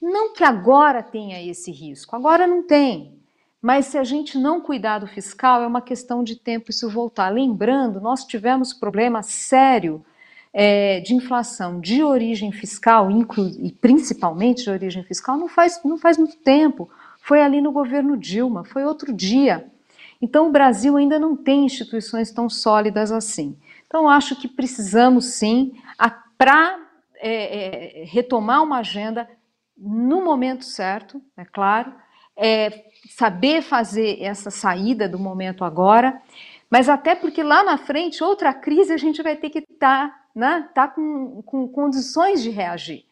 Não que agora tenha esse risco, agora não tem. Mas se a gente não cuidar do fiscal, é uma questão de tempo isso voltar. Lembrando, nós tivemos problema sério é, de inflação de origem fiscal, e principalmente de origem fiscal, não faz, não faz muito tempo. Foi ali no governo Dilma, foi outro dia. Então, o Brasil ainda não tem instituições tão sólidas assim. Então, acho que precisamos sim, para é, é, retomar uma agenda no momento certo, é claro, é, saber fazer essa saída do momento agora, mas até porque lá na frente, outra crise, a gente vai ter que estar tá, né, tá com, com condições de reagir.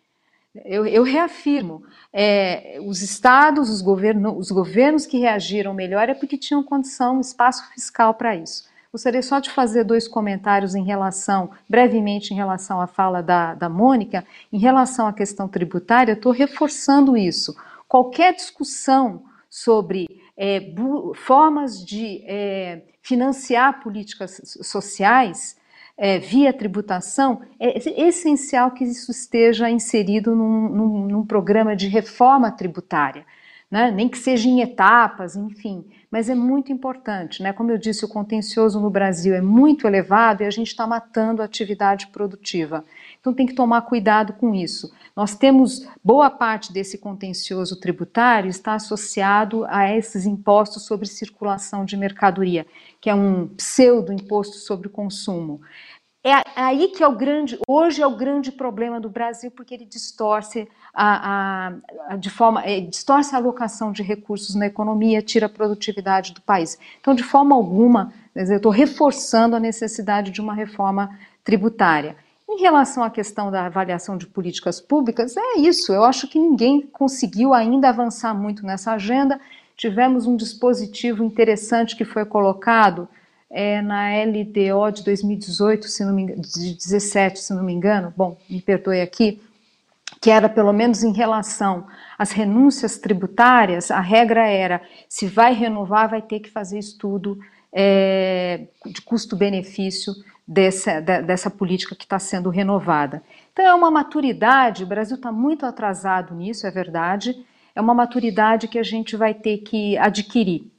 Eu, eu reafirmo, é, os estados, os, governo, os governos que reagiram melhor é porque tinham condição, espaço fiscal para isso. Gostaria só de fazer dois comentários em relação, brevemente, em relação à fala da, da Mônica. Em relação à questão tributária, estou reforçando isso. Qualquer discussão sobre é, formas de é, financiar políticas sociais é, via tributação, é essencial que isso esteja inserido num, num, num programa de reforma tributária né? nem que seja em etapas, enfim, mas é muito importante. Né? Como eu disse, o contencioso no Brasil é muito elevado e a gente está matando a atividade produtiva. Então tem que tomar cuidado com isso. Nós temos boa parte desse contencioso tributário está associado a esses impostos sobre circulação de mercadoria, que é um pseudo imposto sobre o consumo. É aí que é o grande, hoje é o grande problema do Brasil, porque ele distorce a, a, a de forma, é, distorce a alocação de recursos na economia, tira a produtividade do país. Então, de forma alguma, eu estou reforçando a necessidade de uma reforma tributária. Em relação à questão da avaliação de políticas públicas, é isso. Eu acho que ninguém conseguiu ainda avançar muito nessa agenda. Tivemos um dispositivo interessante que foi colocado é, na LDO de 2018, se não me engano, de 17, se não me engano, bom, me perdoe aqui, que era pelo menos em relação às renúncias tributárias, a regra era, se vai renovar, vai ter que fazer estudo é, de custo-benefício dessa, dessa política que está sendo renovada. Então é uma maturidade, o Brasil está muito atrasado nisso, é verdade, é uma maturidade que a gente vai ter que adquirir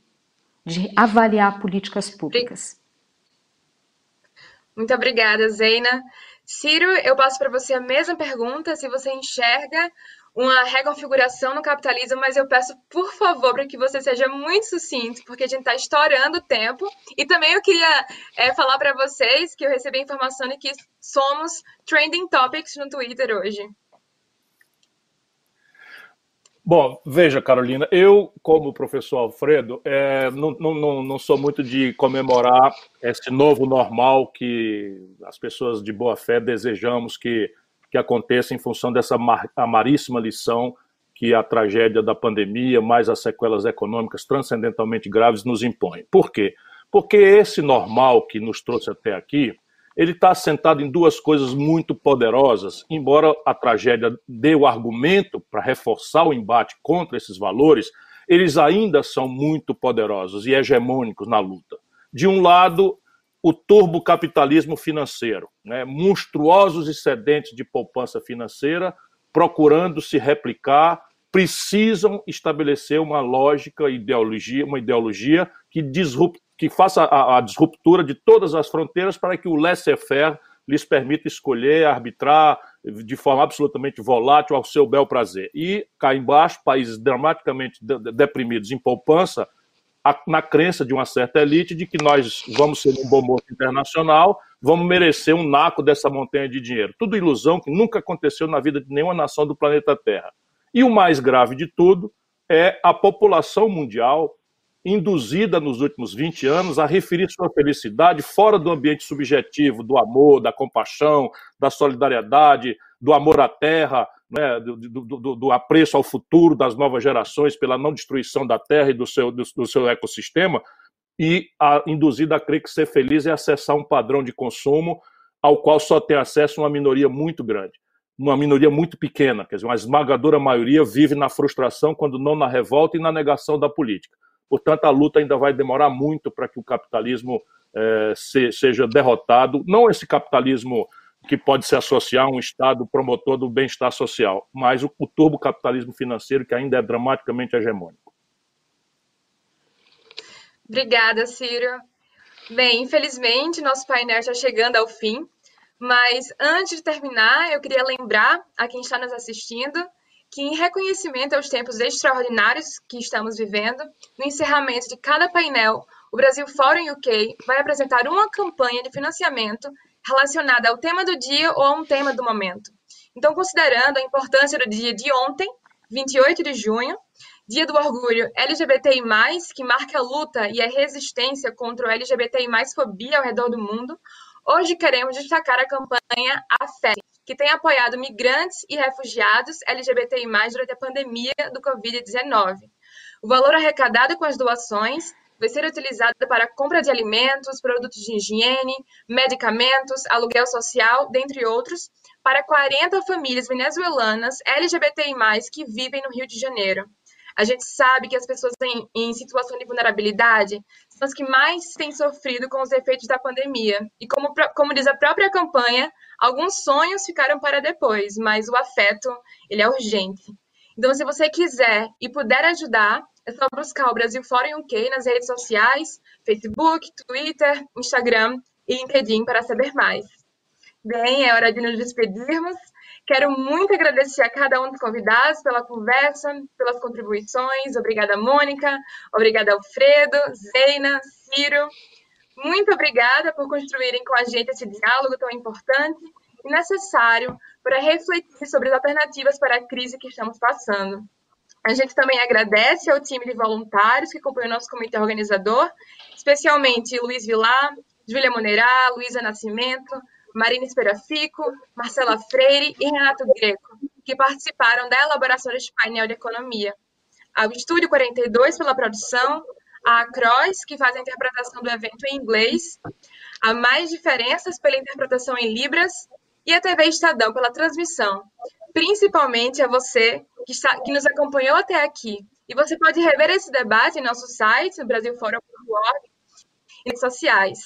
de avaliar políticas públicas. Muito obrigada, Zeina. Ciro, eu passo para você a mesma pergunta, se você enxerga uma reconfiguração no capitalismo, mas eu peço, por favor, para que você seja muito sucinto, porque a gente está estourando o tempo. E também eu queria é, falar para vocês que eu recebi a informação de que somos trending topics no Twitter hoje. Bom, veja, Carolina, eu, como professor Alfredo, é, não, não, não sou muito de comemorar esse novo normal que as pessoas de boa fé desejamos que, que aconteça em função dessa mar, amaríssima lição que a tragédia da pandemia, mais as sequelas econômicas transcendentalmente graves, nos impõe. Por quê? Porque esse normal que nos trouxe até aqui ele está assentado em duas coisas muito poderosas, embora a tragédia dê o argumento para reforçar o embate contra esses valores, eles ainda são muito poderosos e hegemônicos na luta. De um lado, o turbocapitalismo financeiro, né? monstruosos excedentes de poupança financeira procurando se replicar, precisam estabelecer uma lógica, ideologia, uma ideologia que disrupte que faça a, a disruptura de todas as fronteiras para que o laissez-faire lhes permita escolher, arbitrar de forma absolutamente volátil ao seu bel prazer. E cá embaixo, países dramaticamente deprimidos em poupança, na crença de uma certa elite de que nós vamos ser um bom moço internacional, vamos merecer um naco dessa montanha de dinheiro. Tudo ilusão que nunca aconteceu na vida de nenhuma nação do planeta Terra. E o mais grave de tudo é a população mundial induzida nos últimos 20 anos a referir sua felicidade fora do ambiente subjetivo do amor, da compaixão, da solidariedade, do amor à terra, né, do, do, do, apreço ao futuro das novas gerações pela não destruição da terra e do seu, do, do seu ecossistema, e a, induzida a crer que ser feliz é acessar um padrão de consumo ao qual só tem acesso uma minoria muito grande uma minoria muito pequena, quer dizer, uma esmagadora maioria vive na frustração, quando não na revolta e na negação da política. Portanto, a luta ainda vai demorar muito para que o capitalismo é, se, seja derrotado. Não esse capitalismo que pode se associar a um Estado promotor do bem-estar social, mas o, o turbocapitalismo financeiro que ainda é dramaticamente hegemônico. Obrigada, Ciro. Bem, infelizmente, nosso painel está chegando ao fim. Mas antes de terminar, eu queria lembrar a quem está nos assistindo que, em reconhecimento aos tempos extraordinários que estamos vivendo, no encerramento de cada painel, o Brasil Forum UK vai apresentar uma campanha de financiamento relacionada ao tema do dia ou a um tema do momento. Então, considerando a importância do dia de ontem, 28 de junho, Dia do Orgulho LGBTI+, que marca a luta e a resistência contra o LGBTI+, fobia ao redor do mundo, hoje queremos destacar a campanha A Fé, que tem apoiado migrantes e refugiados LGBTI+, durante a pandemia do Covid-19. O valor arrecadado com as doações vai ser utilizado para a compra de alimentos, produtos de higiene, medicamentos, aluguel social, dentre outros, para 40 famílias venezuelanas LGBTI+, que vivem no Rio de Janeiro. A gente sabe que as pessoas em, em situação de vulnerabilidade são que mais têm sofrido com os efeitos da pandemia. E como, como diz a própria campanha, alguns sonhos ficaram para depois, mas o afeto, ele é urgente. Então, se você quiser e puder ajudar, é só buscar o Brasil Fórum UK nas redes sociais, Facebook, Twitter, Instagram e LinkedIn para saber mais. Bem, é hora de nos despedirmos. Quero muito agradecer a cada um dos convidados pela conversa, pelas contribuições. Obrigada, Mônica. Obrigada, Alfredo, Zeina, Ciro. Muito obrigada por construírem com a gente esse diálogo tão importante e necessário para refletir sobre as alternativas para a crise que estamos passando. A gente também agradece ao time de voluntários que compõe o nosso comitê organizador, especialmente Luiz Vilar, Júlia Monerá, Luísa Nascimento, Marina Esperafico, Marcela Freire e Renato Greco, que participaram da elaboração deste painel de economia. Ao Estúdio 42 pela produção, a Cross, que faz a interpretação do evento em inglês, a Mais Diferenças pela interpretação em Libras e a TV Estadão pela transmissão. Principalmente a você que, está, que nos acompanhou até aqui. E você pode rever esse debate em nosso site, brasilforum.org, e redes sociais.